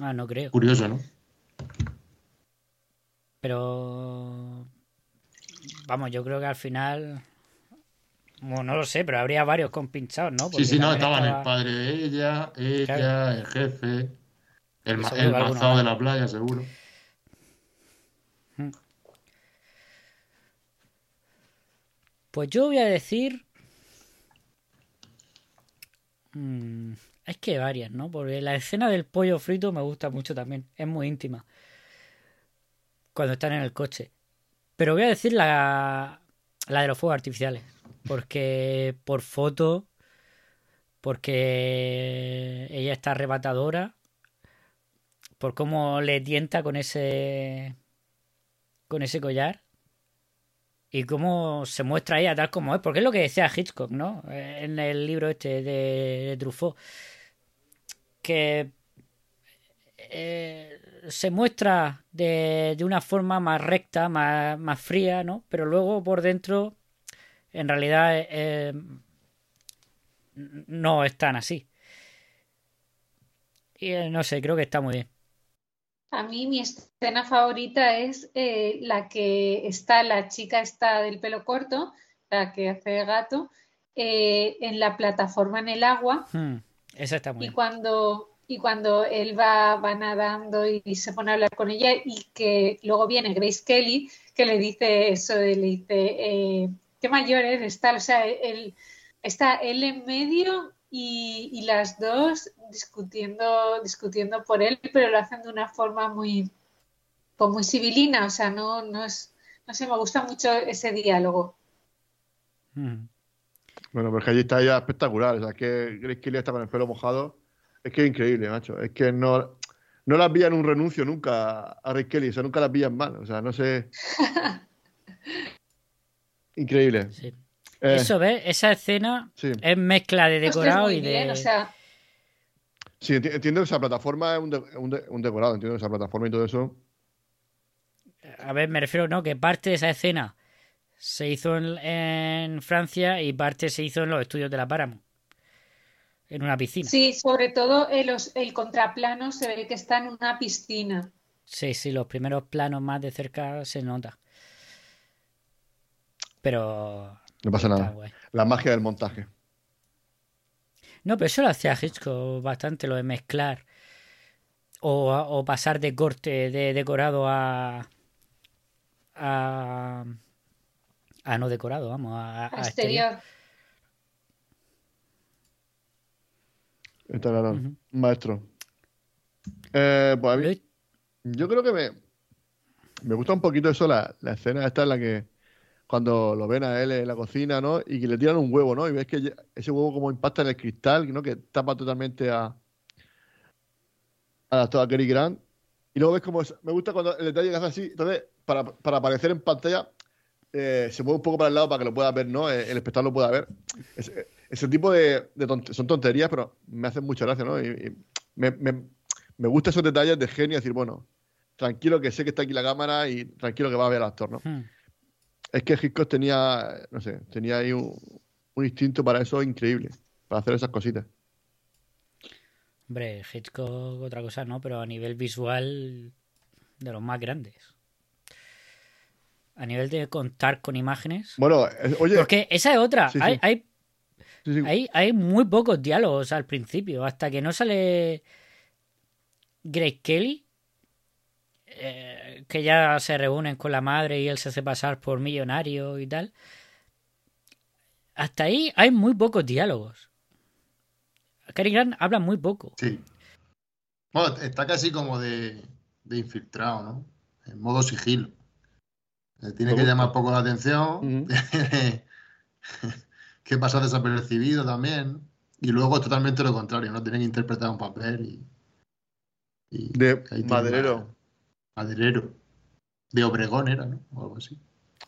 Ah, no creo. Curioso, ¿no? Pero. Vamos, yo creo que al final. Bueno, no lo sé, pero habría varios compinchados, ¿no? Sí, Porque sí, no, estaban el padre de ella, ella, Claro. el jefe, el, el que de la playa, seguro. Pues yo voy a decir. Mm, es que varias, ¿no? Porque la escena del pollo frito me gusta mucho también. Es muy íntima. Cuando están en el coche. Pero voy a decir la, la de los fuegos artificiales. Porque por foto. Porque ella está arrebatadora. Por cómo le tienta con ese. Con ese collar y cómo se muestra ella tal como es, porque es lo que decía Hitchcock, ¿no? Eh, En el libro este de, Truffaut, que eh, se muestra de, de una forma más recta, más, más fría, ¿no? Pero luego por dentro, en realidad, eh, no es tan así. Y no sé, creo que está muy bien. A mí mi escena favorita es eh, la que está la chica esta del pelo corto, la que hace de gato, eh, en la plataforma en el agua Hmm, esa está muy y bien. cuando, y cuando él va, va nadando y, se pone a hablar con ella y que luego viene Grace Kelly que le dice eso, le dice, eh, qué mayor eres, tal, o sea, él, está él en medio y, y las dos discutiendo, discutiendo por él, pero lo hacen de una forma muy, pues muy civilina, o sea, no, no es, no sé, me gusta mucho ese diálogo. Hmm. Bueno, pero es que allí está ella espectacular. O sea, que Grace Kelly está con el pelo mojado. Es que es increíble, macho. Es que no, no las vi en un renuncio nunca a Grace Kelly. O sea, nunca las vi en mal. O sea, no sé. Increíble. Sí. Eh, Eso, ¿ves? Esa escena Sí. es mezcla de decorado y de... bien, o sea, Sí, enti- entiendo que esa plataforma es un, de- un de- un decorado. Entiendo que esa plataforma y todo eso. A ver, me refiero, ¿no? Que parte de esa escena se hizo en, en Francia y parte se hizo en los estudios de la Paramount. En una piscina. sí, sobre todo el, os- el contraplano se ve que está en una piscina. Sí, sí, los primeros planos más de cerca se nota. Pero... No pasa nada. La magia del montaje. No, pero eso lo hacía Hitchcock bastante, lo de mezclar. O, o pasar de corte de decorado a... a... a no decorado, vamos, a, a a exterior. Está claro. Maestro. Eh, pues a mí- yo creo que me, me gusta un poquito eso, la, la escena esta en la que cuando lo ven a él en la cocina, ¿no? Y que le tiran un huevo, ¿no? Y ves que ese huevo como impacta en el cristal, ¿no? Que tapa totalmente a, a toda Cary Grant. Y luego ves como... es- me gusta cuando el detalle que hace así. Entonces, para, para aparecer en pantalla, eh, se mueve un poco para el lado para que lo pueda ver, ¿no? Eh, El espectador lo pueda ver. Ese, ese tipo de, son tonterías, pero me hacen mucha gracia, ¿no? Y, y me, me, me gustan esos detalles de genio, decir, bueno, tranquilo que sé que está aquí la cámara y tranquilo que va a ver al actor, ¿no? Hmm. Es que Hitchcock tenía, no sé, tenía ahí un, un instinto para eso increíble, para hacer esas cositas. Hombre, Hitchcock otra cosa no, pero a nivel visual de los más grandes. A nivel de contar con imágenes. Bueno, oye, Porque esa es otra. Sí, sí. Hay, hay, sí, hay, hay muy pocos diálogos al principio. Hasta que no sale Grace Kelly. Eh, que ya se reúnen con la madre y él se hace pasar por millonario y tal. Hasta ahí hay muy pocos diálogos. Cary Grant habla muy poco. Sí. Bueno, está casi como de, de infiltrado, ¿no? En modo sigilo. Eh, Tiene que llamar poco la atención. Ujú. que pasa desapercibido también. Y luego es totalmente lo contrario, ¿no? Tiene que interpretar un papel y. y de Maderero. Ma- Maderero. De Obregón era, ¿no? O algo así.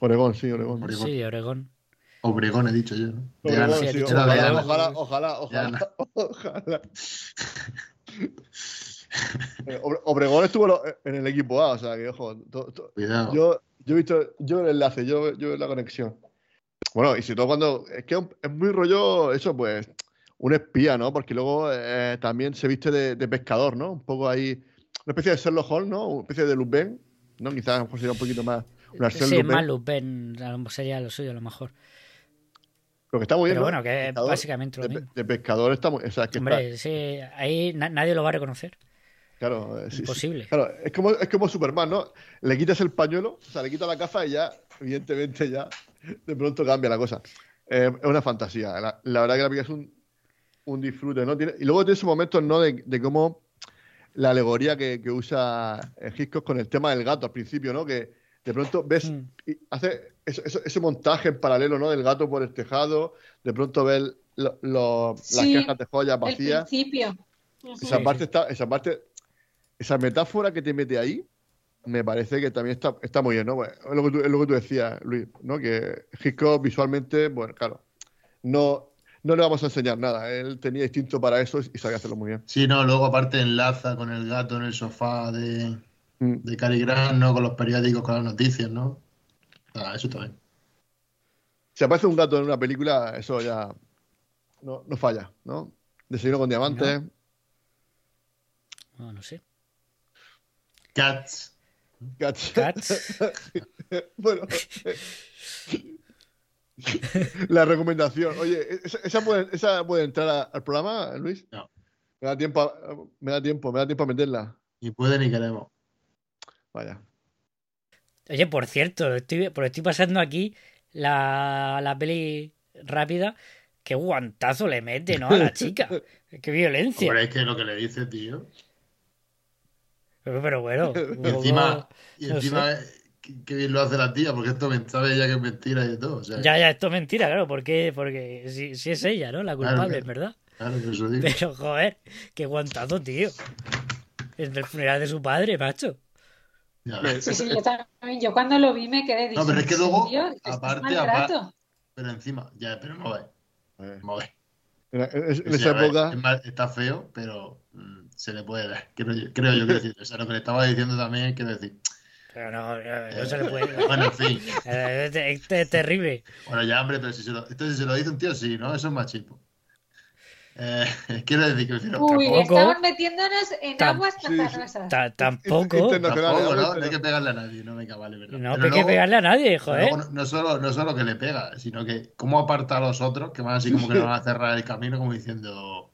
Oregón, sí, Oregón. Oregón. Sí, Oregón. Obregón he dicho yo, ¿no? Oregón, sí, sí, ojalá, ojalá, ojalá, ojalá, ojalá. Eh, Obre- Obregón estuvo en el equipo A, o sea que, ojo, to- to- Cuidado. yo, yo he visto, yo el enlace, yo, yo la conexión. Bueno, y si todo cuando, es que es muy rollo, eso pues, un espía, ¿no? Porque luego eh, también se viste de, de pescador, ¿no? Un poco ahí, especie de Sherlock Holmes, ¿no? Una especie de Lupin, ¿no? Quizás a lo mejor sería un poquito más, una Sí, Lupin. más Lupin sería lo suyo a lo mejor. Lo que está muy bien, Pero ¿no? bueno, que es básicamente lo de, mismo. de pescador está muy, o sea, es que está- Hombre, sí, ahí na- nadie lo va a reconocer. Claro, eh, sí, sí. Imposible. Claro, es como, es como Superman, ¿no? Le quitas el pañuelo, o sea, le quitas la gafa y ya, evidentemente, ya de pronto cambia la cosa. Eh, es una fantasía. La, la verdad que la película es un, un disfrute, ¿no? Tiene- y luego tiene esos momentos, ¿no? De, de cómo la alegoría que, que usa eh, Hitchcock con el tema del gato al principio, ¿no? Que de pronto ves Mm. y hace eso- eso- ese montaje en paralelo, ¿no? Del gato por el tejado, de pronto ves lo- lo- las cajas de joyas El vacías. principio. Esa Sí, parte está, esa parte, esa metáfora que te mete ahí, me parece que también está, está muy bien, ¿no? Bueno, es lo que tú, es lo que tú decías, Luis, ¿no? Que Hitchcock visualmente, bueno, claro, no, no le vamos a enseñar nada. Él tenía instinto para eso y sabía hacerlo muy bien. Sí, no, luego aparte enlaza con el gato en el sofá de, Mm. de Cary Grant, ¿no? Con los periódicos, con las noticias, ¿no? Ah, eso también. Si aparece un gato en una película, eso ya no, no falla, ¿no? Desayuno con diamantes. No, no sé. Cats. Cats. Cats. bueno. La recomendación. Oye, ¿esa, esa puede, esa puede entrar a- al programa, Luis? No. Me da tiempo, a- me da tiempo, me da tiempo a meterla. Ni puede ni queremos. Vaya. Oye, por cierto, estoy, por estoy pasando aquí la, la peli rápida. Qué guantazo le mete, ¿no? A la chica. Qué violencia. Hombre, es que lo que le dice, tío. Pero, pero bueno. Y encima, y no encima qué, bien lo hace la tía, porque esto me- sabe ella que es mentira y de todo. O sea, Ya, ya, esto es mentira, claro. ¿Por qué? Porque si, si es ella, ¿no? La culpable, claro. es verdad. Claro, que eso digo. Pero, joder, qué guantazo, tío. En el funeral de su padre, macho. Ya. Sí, sí, yo también. Yo cuando lo vi me quedé No, pero es que diciendo, luego, "¿En serio? ¿Esto es aparte, maltrato?". Pero encima, ya, pero no ve. No ve. En, esa ver, época. es mal- está feo, pero mm, se le puede dar. Creo yo, creo yo que decir. O sea, lo que le estaba diciendo también, quiero decir. Pero no, no, no se le puede. Bueno, en fin. Es, es- es terrible. Bueno, ya, hombre, pero si se lo, esto si se lo dice un tío, sí, ¿no? Eso es machismo. Eh, quiero decir que prefiero. Uy, Tampoco. estamos metiéndonos en Tam- aguas sí, sí. Ta- tampoco. Internacional, Tampoco. ¿no? No hay que pegarle a nadie, no, venga, vale, verdad. No Pero hay que luego- pegarle a nadie, joder. luego no, solo, no solo que le pega, sino que cómo aparta a los otros, que van así como que le van a cerrar el camino, como diciendo.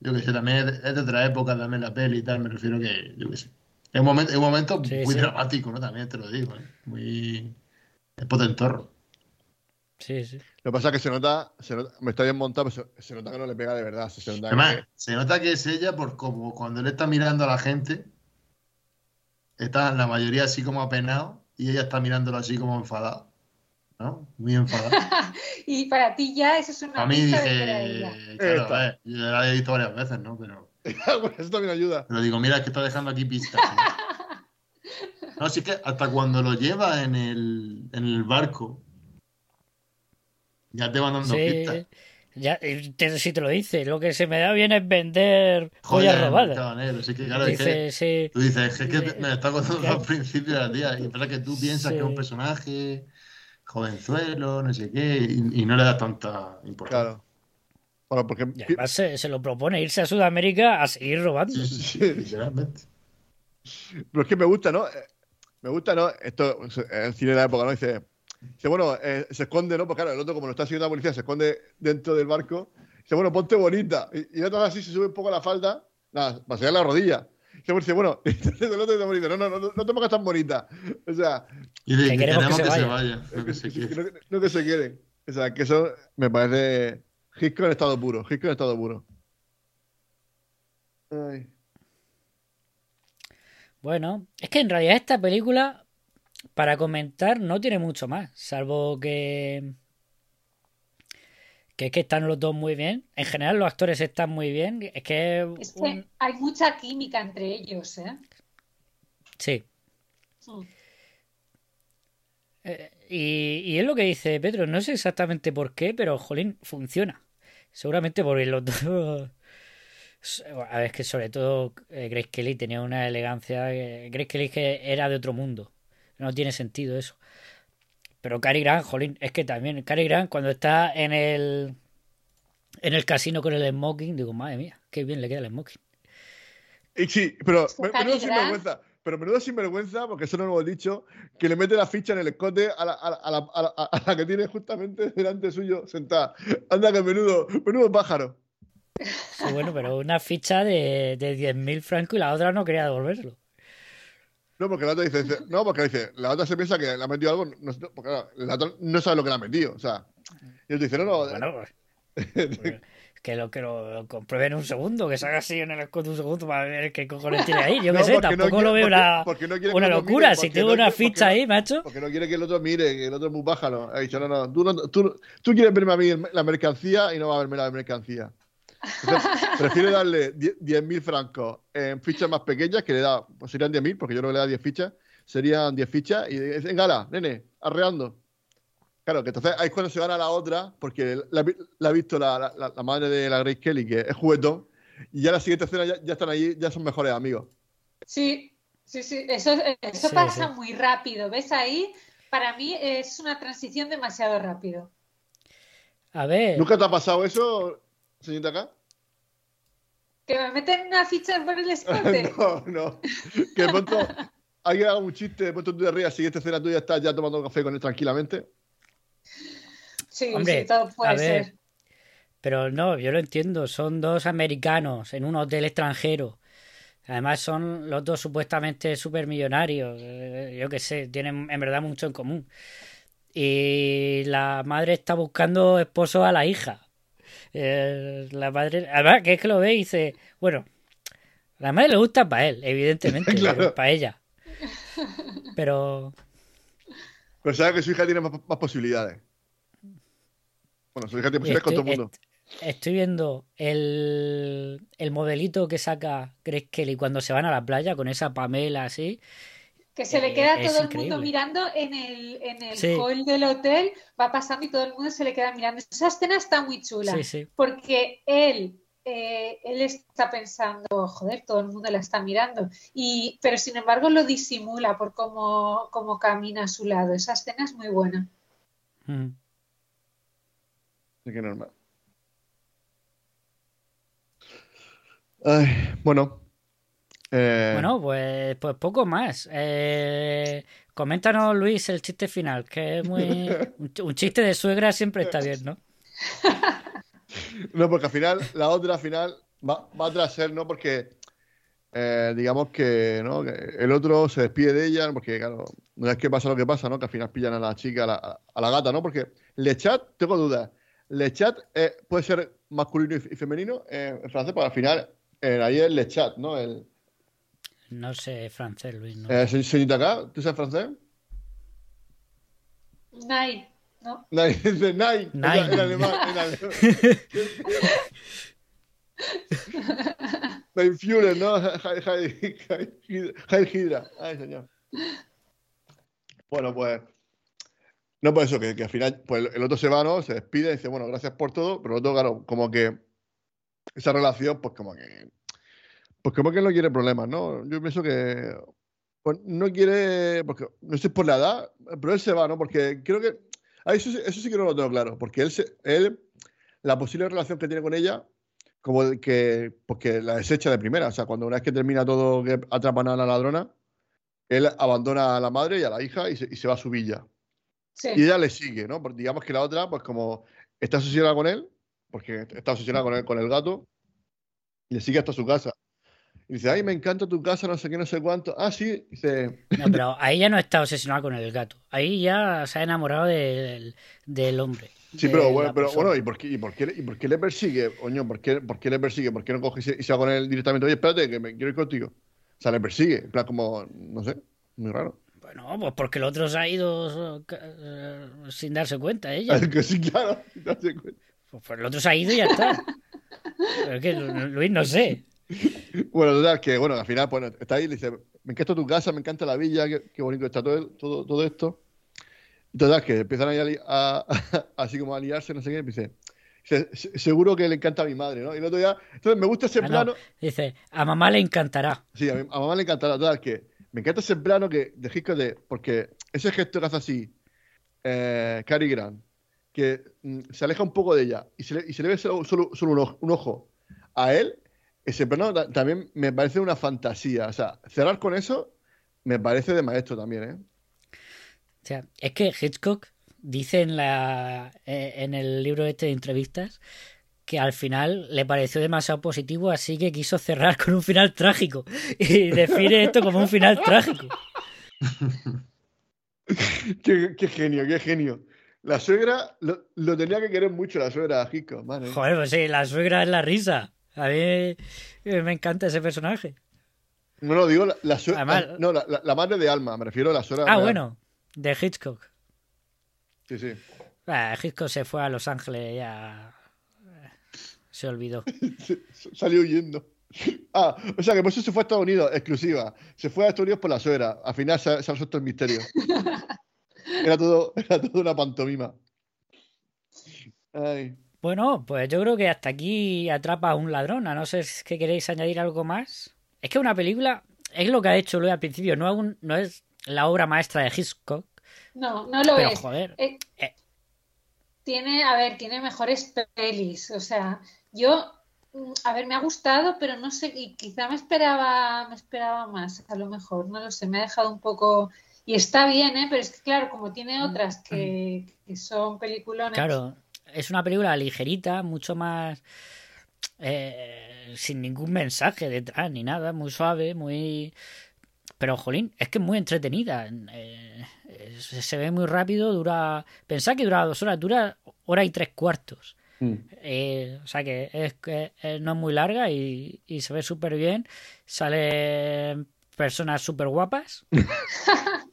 Yo que sé, también es de, otra época también la peli y tal, me refiero que, yo que sé. Es un momento, es un momento Sí, muy sí. dramático, ¿no? También te lo digo, ¿eh? Muy. Es potentorro. Sí, sí. Lo que pasa es que se nota, se nota- me está bien montado, pero se, se nota que no le pega de verdad. Se nota Además, que- se nota que es ella por como cuando él está mirando a la gente, está la mayoría así como apenado y ella está mirándolo así como enfadado. ¿no? Muy enfadada. y para ti ya eso es una A mí dije, claro, ver, yo la he visto varias veces, ¿no? Pero, Bueno, eso también ayuda. pero digo, mira, es que está dejando aquí pistas. ¿no? No, sí que hasta cuando lo lleva en el, en el barco, ya te van dando Sí, pistas. ya, te- si te lo dice, lo que se me da bien es vender joyas Joder, robadas. Así que, claro, es que Dice, sí. tú dices, es que Eh, me está contando al principio de la tía. Y es verdad que tú piensas Sí. que es un personaje jovenzuelo, no sé qué, y, y no le das tanta importancia. Claro. Bueno, porque. Y además se, se lo propone irse a Sudamérica a seguir robando. Sí, sí, sí, literalmente. Pero es que me gusta, ¿no? Eh, Me gusta, ¿no? Esto es el cine de la época, ¿no? Dice, dice bueno, eh, se esconde, ¿no? Porque claro, el otro, como lo está siguiendo la policía, se esconde dentro del barco. Dice, bueno, ponte bonita. Y, y el otro así se sube un poco la falda, nada, para sellar la rodilla. Dice, dice, bueno, el otro dice bonita. No, no, no, no te pongas tan bonita. O sea, Y de Que que queremos que que se vaya. no que se no, no que se quieren. O sea, que eso me parece Hitchcock en estado puro. Hitchcock en estado puro. Ay. Bueno, es que en realidad esta película, para comentar, no tiene mucho más, salvo que. que es que están los dos muy bien. En general, los actores están muy bien. Es que. Es un- que hay mucha química entre ellos, ¿eh? Sí. Mm. Eh, y, y es lo que dice Pedro, no sé exactamente por qué, pero jolín, funciona. Seguramente porque los dos. A ver, es que sobre todo eh, Grace Kelly tenía una elegancia. que- Grace Kelly es que era de otro mundo. No tiene sentido eso. Pero Cary Grant, jolín, es que también Cary Grant cuando está en el. En el casino con el smoking, digo, madre mía, qué bien le queda el smoking. Y sí, pero Es que me- Cary menudo Grant- sinvergüenza. Pero menudo sinvergüenza, porque eso no lo hemos dicho, que le mete la ficha en el escote a la, a la- a la- a la- a la que tiene justamente delante suyo sentada. Anda, que menudo, menudo pájaro. Sí, bueno, pero una ficha de, de 10.000 francos y la otra no quería devolverlo. No, porque la otra dice, dice- no, porque dice, la otra se piensa que le ha metido algo, no, no, porque claro, la otra no sabe lo que le ha metido, o sea. Y él dice, no, no, Bueno, pues, que lo que lo comprueben un segundo, que salga así en el escote un segundo para ver qué cojones tiene ahí. Yo qué No, sé, no tampoco quiere- lo veo porque- una, porque no locura. mire, si tengo no una quiere- ficha ahí, macho. porque no quiere que el otro mire, que el otro es muy pájaro. Ha dicho, no, no, tú, no, tú, tú quieres verme a mí la mercancía y no va a verme la mercancía. Entonces, prefiere darle 10 10.000 francos en fichas más pequeñas, que le da, pues serían 10.000, porque yo que le da 10 fichas, serían 10 fichas, y dice, venga, ala, nene, arreando. Claro, que entonces ahí es cuando se van a la otra, porque la, ha vi- la ha visto la, la- la madre de la Grace Kelly, que es juguetón, y ya la siguiente escena ya, ya están allí, ya son mejores amigos. Sí, sí, sí, eso, eso Sí, pasa sí. muy rápido. ¿Ves ahí? Para mí es una transición demasiado rápido. A ver, ¿Nunca te ha pasado eso, señorita acá? Que me meten una ficha por el escote. no, no. Que de pronto alguien haga un chiste, de pronto tú te rías, siguiente escena tuya estás ya tomando café con él tranquilamente. Sí, Hombre, sí, todo puede a ver, ser. pero no, yo lo entiendo. Son dos americanos en un hotel extranjero. Además son los dos supuestamente supermillonarios. eh, Yo qué sé, tienen en verdad mucho en común. Y la madre está buscando esposo a la hija. Eh, la madre, además, que es que lo ve y dice, bueno, la madre le gusta para él, evidentemente, Claro. para ella. Pero Pero sabe que su hija tiene más, más posibilidades. Bueno, su hija tiene posibilidades con todo el mundo. est- estoy viendo el, el modelito que saca Grace Kelly cuando se van a la playa con esa Pamela así. Que se le eh, queda todo el mundo mirando en el, en el Sí. hall del hotel, va pasando y todo el mundo se le queda mirando. Esa escena está muy chula, Sí, sí. porque él, eh, él está pensando, joder, todo el mundo la está mirando, y, pero sin embargo lo disimula por cómo, cómo camina a su lado. Esa escena es muy buena. Mm. Así que normal. Ay, bueno. Eh, Bueno, pues, pues poco más. Eh, coméntanos, Luis, el chiste final, que es muy... Un chiste de suegra siempre está bien, ¿no? No, porque al final, la otra final va, va tras él, ¿no? Porque eh, digamos que, ¿no? que el otro se despide de ella, porque claro, no es que pasa lo que pasa, ¿no? Que al final pillan a la chica, a la, a la gata, ¿no? Porque Lechat, tengo dudas. Lechat eh, puede ser masculino y, y femenino eh, en francés, pero al final eh, ahí es Lechat, ¿no? El, No sé francés, Luis. No. eh, se- señorita acá, ¿tú sabes francés? Nay, ¿no? Nine, dice nine. Nine. En, en alemán. En alemán. Nine Fuller, ¿no? Heil- Hydra. Ay, señor. Bueno, pues. No, por eso, que, que al final, pues el otro se va, ¿no? Se despide y dice, bueno, gracias por todo, pero el otro, claro, como que esa relación, pues como que. Pues como que no quiere problemas, ¿no? Yo pienso que. Pues no quiere. Porque, no sé si es por la edad, pero él se va, ¿no? Porque creo que. Ah, eso, sí- eso sí que no lo tengo claro, porque él, se- él, la posible relación que tiene con ella, como que, porque la desecha de primera, o sea, cuando una vez que termina todo, que atrapan a la ladrona, él abandona a la madre y a la hija y se, y se va a su villa. Sí. Y ella le sigue, ¿no? Porque digamos que la otra, pues como está obsesionada con él, porque está obsesionada con él, con el gato, y le sigue hasta su casa. Y dice, ay, me encanta tu casa, no sé qué, no sé cuánto. Ah, sí, dice, No, pero ahí ya no está obsesionada con el gato. Ahí ya se ha enamorado del, del hombre. Sí, pero bueno, pero bueno, ¿y por qué, y por qué, y por qué le persigue? Oño, ¿por qué, por qué le persigue? ¿Por qué no coge y se, y se va con él directamente? Oye, espérate, que me quiero ir contigo. O sea, le persigue. En plan, como, no sé, muy raro. Bueno, pues porque el otro se ha ido eh, sin darse cuenta, ella. que sí, claro. date cuenta. Pues, pues el otro se ha ido y ya está. Pero es que, Luis, no sé. Bueno, total, que bueno, al final, bueno, está ahí y le dice, me encanta tu casa, me encanta la villa, qué, qué bonito está todo, todo, todo esto. Y total, que empiezan ahí a, li- a- así como a liarse, no sé qué, y dice, dice, "Se- seguro que le encanta a mi madre, ¿no? Y el otro ya, entonces me gusta ese Ah, no. plano, Dice, a mamá le encantará. sí, a, mi- a mamá le encantará, total, que me encanta ese plano que de Hitchcock de, porque ese gesto que hace así, eh, Cary Grant, que mm, se aleja un poco de ella y se le, y se le ve solo, solo- solo un, ojo, un ojo a él, ese plano ta- también me parece una fantasía. O sea, cerrar con eso me parece de maestro también, ¿eh? O sea, es que Hitchcock dice en, la, eh, en el libro este de entrevistas que al final le pareció demasiado positivo, así que quiso cerrar con un final trágico. Y define esto como un final trágico. qué, qué genio, qué genio. La suegra lo, lo tenía que querer mucho, la suegra Hitchcock. Joder, pues sí, la suegra es la risa. A mí eh, me encanta ese personaje. No, no, digo la, la suegra. Además- no, la, la- la madre de Alma, me refiero a la suegra. Ah, real. bueno, de Hitchcock. Sí, sí. Ah, Hitchcock se fue a Los Ángeles ya. eh, Se olvidó. Salió huyendo. Ah, o sea que por eso se fue a Estados Unidos, exclusiva. Se fue a Estados Unidos por la suegra. Al final se, se ha resuelto el misterio. Era todo, era todo una pantomima. Ay. Bueno, pues yo creo que hasta aquí atrapa a un ladrón. A no ser que queréis añadir algo más. Es que una película es lo que ha hecho Luis al principio. No, es un- no es la obra maestra de Hitchcock. No, no lo Pero, es. joder, Eh, eh. Tiene, a ver, tiene mejores pelis. O sea, yo, mm, a ver, me ha gustado, pero no sé, y quizá me esperaba, me esperaba más, a lo mejor, no lo sé, me ha dejado un poco. Y está bien, ¿eh? Pero es que, claro, como tiene otras que, que son peliculones. Claro, es una película ligerita, mucho más. eh, sin ningún mensaje detrás ni nada, muy suave, muy. Pero, jolín, es que es muy entretenida. eh, se ve muy rápido, dura. Pensad que dura dos horas, dura hora y tres cuartos. Mm. Eh, o sea que es, que es- no es muy larga y, y se ve súper bien. Salen personas súper guapas.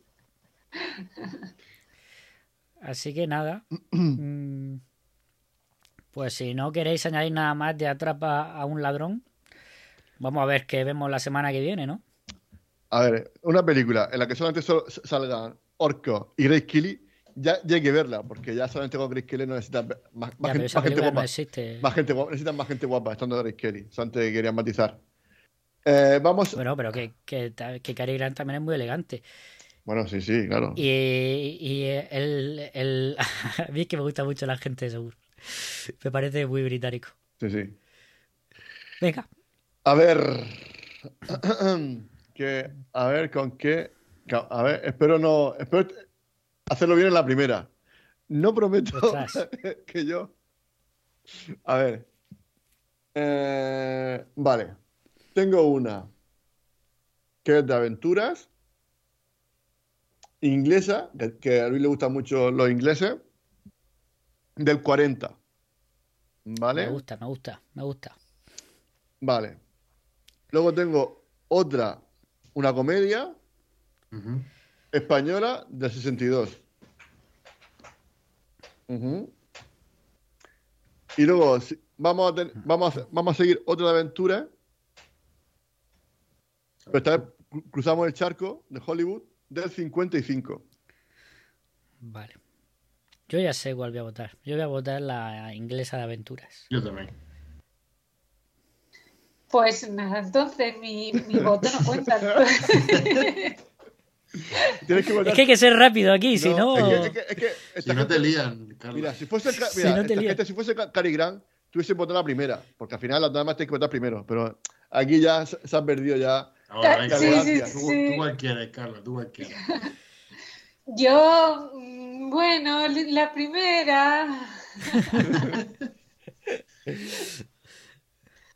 Así que nada. Mm, Pues si no queréis añadir nada más de Atrapa a un ladrón, vamos a ver qué vemos la semana que viene, ¿no? A ver, una película en la que solamente solo salgan Orco y Grace Kelly, ya, ya hay que verla, porque ya solamente con Grace Kelly no necesitan más, más Ya, gente, más gente no guapa. existe. Más gente guapa, necesitan más gente guapa estando Grace Kelly. Solamente querían matizar. Eh, vamos. Bueno, pero que, que, que Cary Grant también es muy elegante. Bueno, sí, sí, claro. Y, y el, el... A mí es que me gusta mucho la gente de Segur. Me parece muy británico. Sí, sí. Venga, A ver. que, a ver, con qué. A ver, espero no. Espero hacerlo bien en la primera. No prometo Ostras. que yo. A ver. Eh, vale. Tengo una. Que es de aventuras. Inglesa. Que, que a Luis le gustan mucho los ingleses. Del 40. ¿Vale? me gusta, me gusta, me gusta. Vale. Luego tengo otra, una comedia española del 62. Ujú. Y luego si- vamos a, ten- vamos, a, vamos a seguir otra aventura. Pero esta vez cru- cruzamos el charco de Hollywood del 55. Vale. Yo ya sé cuál voy a votar. Yo voy a votar la inglesa de aventuras. Yo también. Pues nada, entonces mi, mi voto no cuenta. Tienes que votar. Es que hay que ser rápido aquí, si no. Es que, es que- es que esta Si no te lían, Carlos. Mira, si fuese, Ca- Si mira, no te esta gente, si fuese Ca- Cary Grant, tuviese votado la primera. Porque al final las damas tienes que votar primero. Pero aquí ya se, se han perdido ya. Ahora, venga, Sí, sí, tú, sí. tú cuál quieres, Carlos, tú cuál quieres. Yo, bueno, la primera.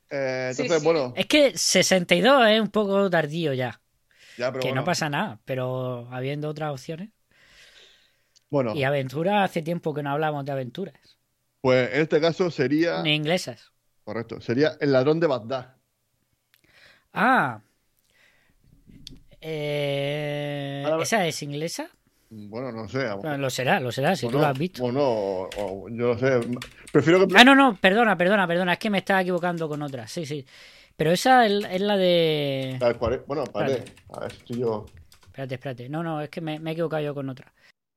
Eh, entonces, sí. bueno, Es que 62 es un poco tardío ya. ya, pero que bueno. no pasa nada, pero habiendo otras opciones. Bueno, Y aventuras, hace tiempo que no hablamos de aventuras. pues en este caso sería. Ni inglesas. Correcto, sería el ladrón de Bagdad. Ah. Eh, ¿Esa es inglesa? Bueno, no sé. lo Bueno, lo será, lo será, si tú lo has visto. O no, o- o yo no sé. Prefiero que. Ah, no, no, perdona, perdona, perdona, es que me estaba equivocando con otra. Sí, sí. Pero esa es, es la de. La del Bueno, espérate. A ver, estoy yo. Espérate, espérate. No, no, es que me, me he equivocado yo con otra.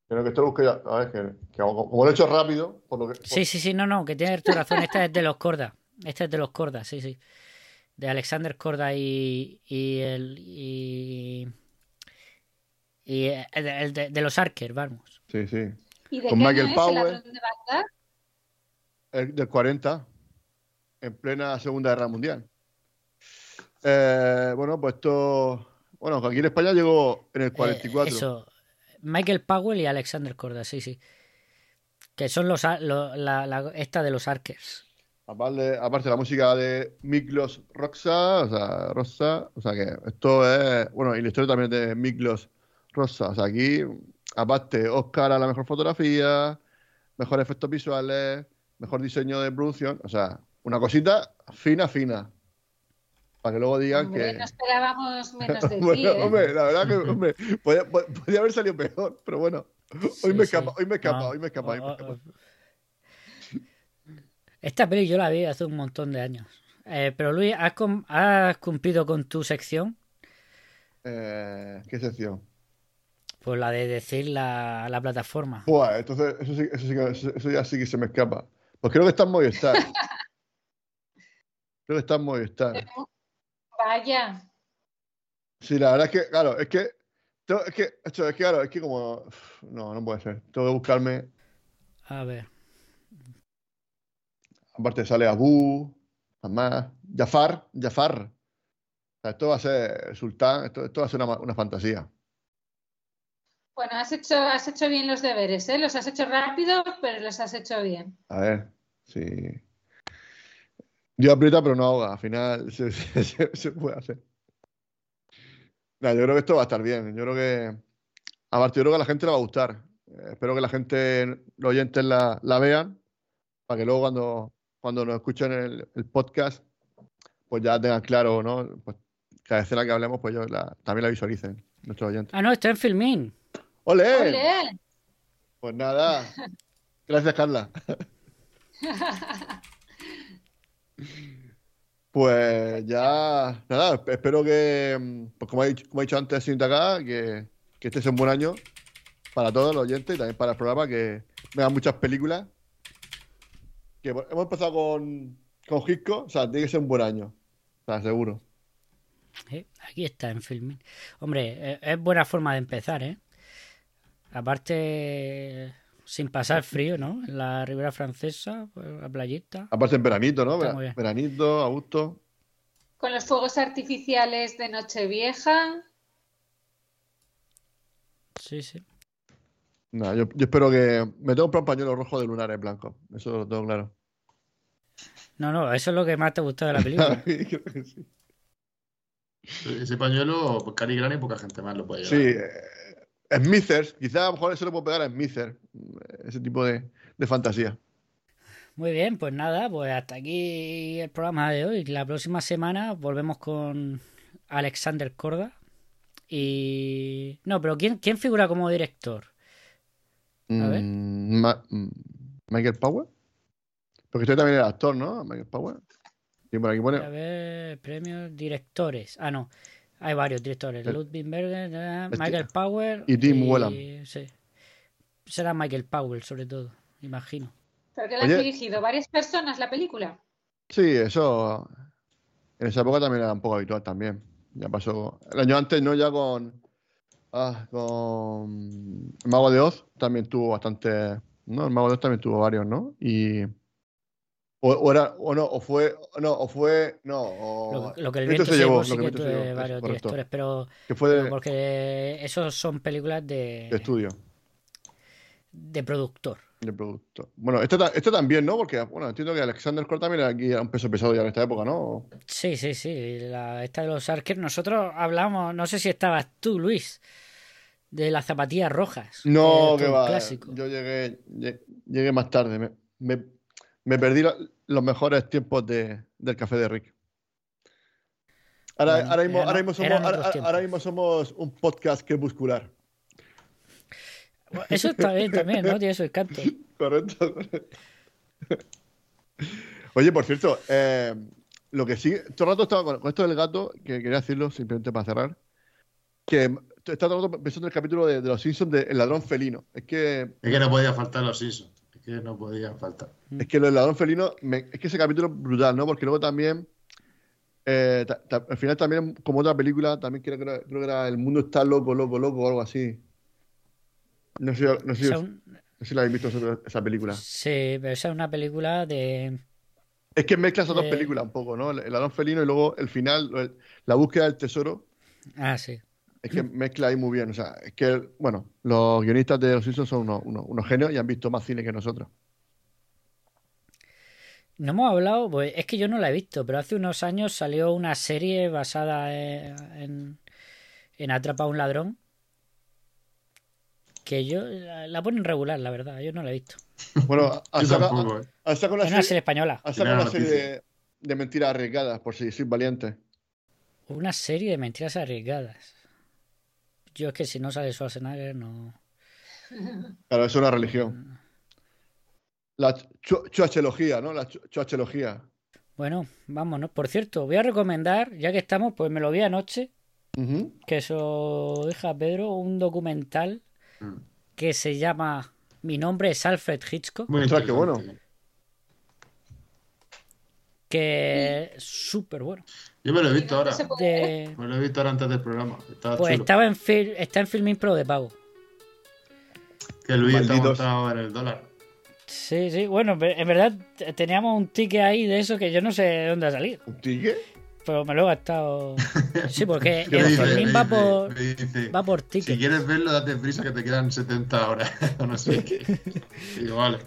Creo que esto lo busqué ya. A ver, que, que como, como lo he hecho rápido, por lo que. Sí, sí, sí, no, no, que tienes tu razón. Esta es de los Corda. Esta es de los Corda, sí, sí. De Alexander Corda y. y el. y. y el, el de, de los Arker, vamos. Sí, sí. ¿Y de Con qué Michael Powell. el del 40, en plena Segunda Guerra Mundial. Eh, bueno, pues esto. Bueno, aquí en España llegó en el 44. Eh, eso. Michael Powell y Alexander Corda, sí, sí. Que son los, a- lo- la, la- esta de los Arkers. Aparte, aparte la música de Miklos Roxa, o sea, Rosa, o sea que esto es, bueno, y la historia también de Miklos Rosa, o sea, aquí, aparte, Oscar a la mejor fotografía, mejores efectos visuales, mejor diseño de producción, o sea, una cosita fina, fina, para que luego digan Hombre, que... no esperábamos menos de ti, ¿eh? hombre, la verdad que, hombre, podía, podía haber salido peor, pero bueno, hoy Sí, me sí. escapa, hoy me escapa, No, hoy me escapa, hoy me o- escapa. o- Esta peli yo la vi hace un montón de años. Eh, pero Luis, ¿has, has cumplido con tu sección? Eh, ¿Qué sección? Pues la de decir la, la plataforma. Buah, entonces eso, sí, eso, sí eso- eso ya sí que se me escapa. Pues creo que está en Movistar. Creo que está en Movistar. Vaya. Sí, la verdad es que, claro, es que, tengo- es que, esto, es que, claro, es que como, no, no puede ser. Tengo que buscarme, A ver. aparte sale Abu, además, Jafar, Jafar. O sea, esto va a ser Sultán, esto, esto va a ser una, una fantasía. Bueno, has hecho, has hecho bien los deberes, ¿eh? Los has hecho rápido, pero los has hecho bien. A ver, sí. Dios aprieta pero no ahoga, al final se, se- se- se puede hacer. Nah, yo creo que esto va a estar bien. Yo creo que, aparte, yo creo que a la gente le va a gustar. Eh, espero que la gente, los oyentes la, la vean, para que luego cuando, cuando nos escuchen el, el podcast, pues ya tengan claro, ¿no? Pues cada escena que hablemos, pues ellos la- también la visualicen, nuestros oyentes. Ah, no, está en Filmin. ¡Ole! ¡Ole! Pues nada. Gracias, Carla. Pues ya, nada, espero que, pues como he dicho, como he dicho antes, sin acá, que, que este sea un buen año para todos los oyentes y también para el programa, que vean muchas películas. Que bueno, hemos empezado con, con Hitchcock, o sea, tiene que ser un buen año, o sea, seguro. Eh, Aquí está en Filmin. Hombre, eh, es buena forma de empezar, ¿eh? Aparte, sin pasar frío, ¿no? En la Ribera Francesa, pues, la playita. Aparte en veranito, ¿no? Está Vera- muy bien. Veranito, a gusto. Con los fuegos artificiales de Nochevieja. Sí, sí. Nada, yo, yo espero que me tengo que comprar un pañuelo rojo de lunares blanco, eso lo tengo claro. No, no, eso es lo que más te gustó de la película. Creo que sí. Ese pañuelo, pues Cary Grant y poca gente más lo puede Sí, llevar. eh, Smithers, quizás a lo mejor eso lo puedo pegar a Smithers, ese tipo de, de fantasía. Muy bien, pues nada, pues hasta aquí el programa de hoy. La próxima semana volvemos con Alexander Corda. Y. No, pero ¿quién, quién figura como director? A ver. Mm, ma- mm, Michael Power. Porque usted también era actor, ¿no? Michael Power. Y por aquí pone. A ver, premios directores. Ah, no. Hay varios directores. El- Ludwig Berger, eh, Este- Michael Power. y Tim Whelan. Sí. Será Michael Powell, sobre todo, imagino. ¿Pero que la han dirigido varias personas la película? Sí, eso. En esa época también era un poco habitual también. Ya pasó. El año antes, ¿no? Ya con. Ah, con. El Mago de Oz también tuvo bastante. No, el Mago de Oz también tuvo varios, ¿no? Y. O, o era. O no, o fue. No, o fue. No. O, Lo, lo que el Viento viento se llevó, sí que tuve llevó, varios directores, pero, Que fue de, porque esos son películas de, de estudio, de productor. de producto. Bueno, ta- este también, ¿no? Porque, bueno, entiendo que Alexander Core también era aquí un peso pesado ya en esta época, ¿no? Sí, sí, sí. La, esta de los Arkers, nosotros hablamos, no sé si estabas tú, Luis, de las zapatillas rojas. No, que va. clásico. Yo llegué, lle- llegué más tarde. Me, me, me perdí lo- los mejores tiempos de, del café de Rick. Ahora, Bueno, ahora, mismo, eran- ahora, mismo somos, eran ahora, otros tiempos. ahora mismo somos un podcast crepuscular. Eso está bien también, ¿no? Tiene su encanto. Correcto. correcto. Oye, por cierto, eh, lo que sí, todo el rato estaba con, con esto del gato, que quería decirlo simplemente para cerrar, que está todo el rato pensando en el capítulo de, de los Simpsons de El ladrón felino. Es que Es que no podía faltar los Simpsons. Que no podían faltar. Es que lo del ladrón felino, me- es que ese capítulo es brutal, ¿no? Porque luego también, eh, ta- ta- al final también, como otra película, también creo, que era- creo que era El mundo está loco, loco, loco, o algo así. No sé, no sé, no un- sé si la habéis visto vosotros, esa película. Sí, pero esa es una película de... Es que mezcla esas dos Eh. películas un poco, ¿no? El, ladrón felino y luego el final, el- la búsqueda del tesoro. Ah, sí. Es que mezcla ahí muy bien. O sea, es que, bueno, los guionistas de Los Simpsons son unos, unos- unos genios y han visto más cine que nosotros. No hemos hablado, pues es que yo no la he visto, pero hace unos años salió una serie basada en, en, Atrapa a un ladrón. Que yo la, la ponen regular, la verdad, yo no la he visto. Bueno, tampoco, ¿eh? una Es una serie serie, española. ha sacado una serie de, de mentiras arriesgadas, por si sois valientes. Una serie de mentiras arriesgadas. Yo es que si no sale Schwarzenegger no... Claro, es una religión. La chu- chuachelogía, ¿no? La chu- chuachelogía. Bueno, vámonos. Por cierto, voy a recomendar, ya que estamos, pues me lo vi anoche, que eso deja Pedro, un documental Mm. que se llama Mi nombre es Alfred Hitchcock, Muy qué bueno. Que es súper bueno. Yo me lo he visto ahora. De... Me lo he visto ahora antes del programa. Estaba Pues chulo. estaba en fil- está en Filmin Pro de pago. Que Luis está Malditos. montado en el dólar. Sí, sí, bueno, en verdad teníamos un ticket ahí de eso que yo no sé de dónde ha salido, ¿Un ticket? pero me lo he gastado. Sí, porque el dice- Filmin me va por, dice, va por Si ticket. quieres verlo, date prisa que te quedan 70 horas. o no sé qué. Digo, vale.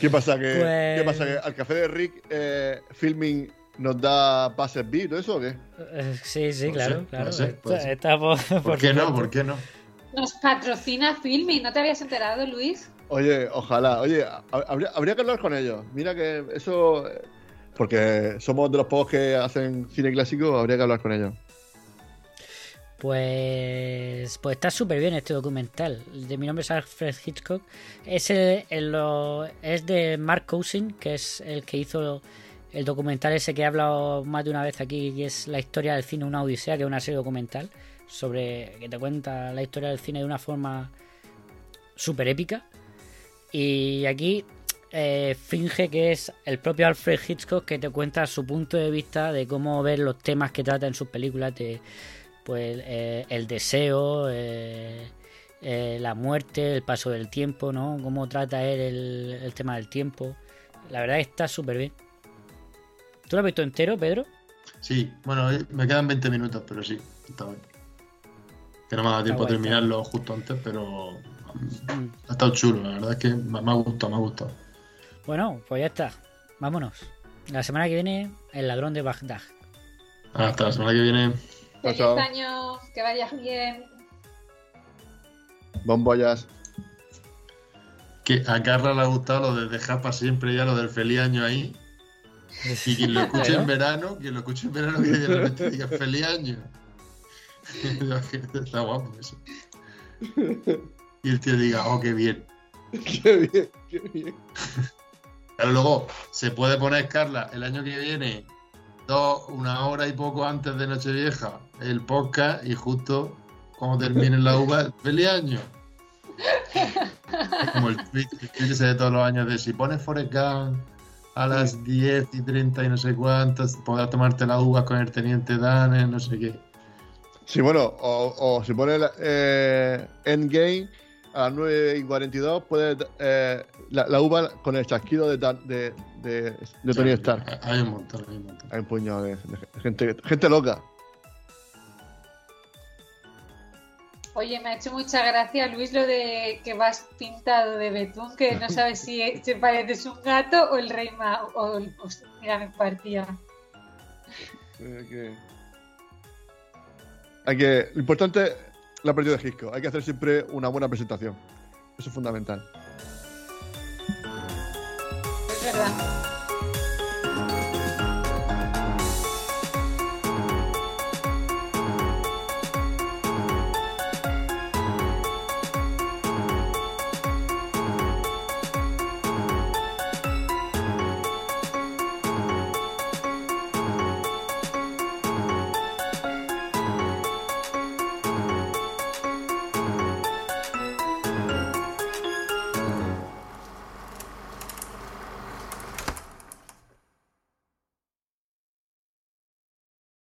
¿Qué pasa? Que, Pues- ¿Qué pasa? ¿Que al café de Rick eh, Filming nos da pases VIP y todo eso o qué? Eh, Sí, sí, claro, claro. por, ¿Por qué no? ¿Por qué no? Nos patrocina Filming, ¿no te habías enterado, Luis? Oye, ojalá. Oye, ha- habría, habría que hablar con ellos. Mira que eso. eh, Porque somos de los pocos que hacen cine clásico, habría que hablar con ellos. Pues, pues está súper bien este documental. El de mi nombre es Alfred Hitchcock. Es, el- el- lo- es de Mark Cousin, que es el que hizo el documental ese que he hablado más de una vez aquí, que es la historia del cine, una odisea, que es una serie documental sobre que te cuenta la historia del cine de una forma súper épica. Y aquí eh, finge que es el propio Alfred Hitchcock que te cuenta su punto de vista de cómo ver los temas que trata en sus películas, de pues eh, el deseo, eh, eh, la muerte, el paso del tiempo, ¿no? Cómo trata él el, el tema del tiempo. La verdad está súper bien. ¿Tú lo has visto entero, Pedro? Sí, bueno, me quedan 20 minutos, pero sí, está bien. Que no me ha dado tiempo a terminarlo justo antes, pero Mm. ha estado chulo. La verdad es que me, me ha gustado, me ha gustado. Bueno, pues ya está. Vámonos. La semana que viene, El ladrón de Bagdad. Hasta la semana que viene. Feliz chao. año, que vaya bien. Bombollas. Que a Carla le ha gustado lo de dejar para siempre ya lo del feliz año ahí. Y quien lo escuche en verano, quien lo escuche en verano, que de repente diga feliz año. Está guapo eso. Y el tío diga, oh, qué bien. Qué bien, qué bien. Pero luego se puede poner, Carla, el año que viene, dos, una hora y poco antes de Nochevieja, el podcast y justo cuando termine la uva, feliz año. Es como el tweet, el tweet ese de todos los años de si pones Forrest Gump a las 10 y 30 y no sé cuántas, podrás tomarte las uvas con el teniente Dan, no sé qué. Sí, bueno, o, o si pones eh, Endgame a las 9 y 42, puedes eh, la, la uva con el chasquido de, de, de, de Tony Stark. Hay un montón, hay un montón. Hay un puñado de, de gente, gente loca. Oye, me ha hecho mucha gracia, Luis, lo de que vas pintado de betún, que no sabes si te pareces un gato o el rey ma o el- hostia, mira, me partía. Hay que, hay que- lo importante la partida de Gisco. Hay que hacer siempre una buena presentación. Eso es fundamental. Es verdad.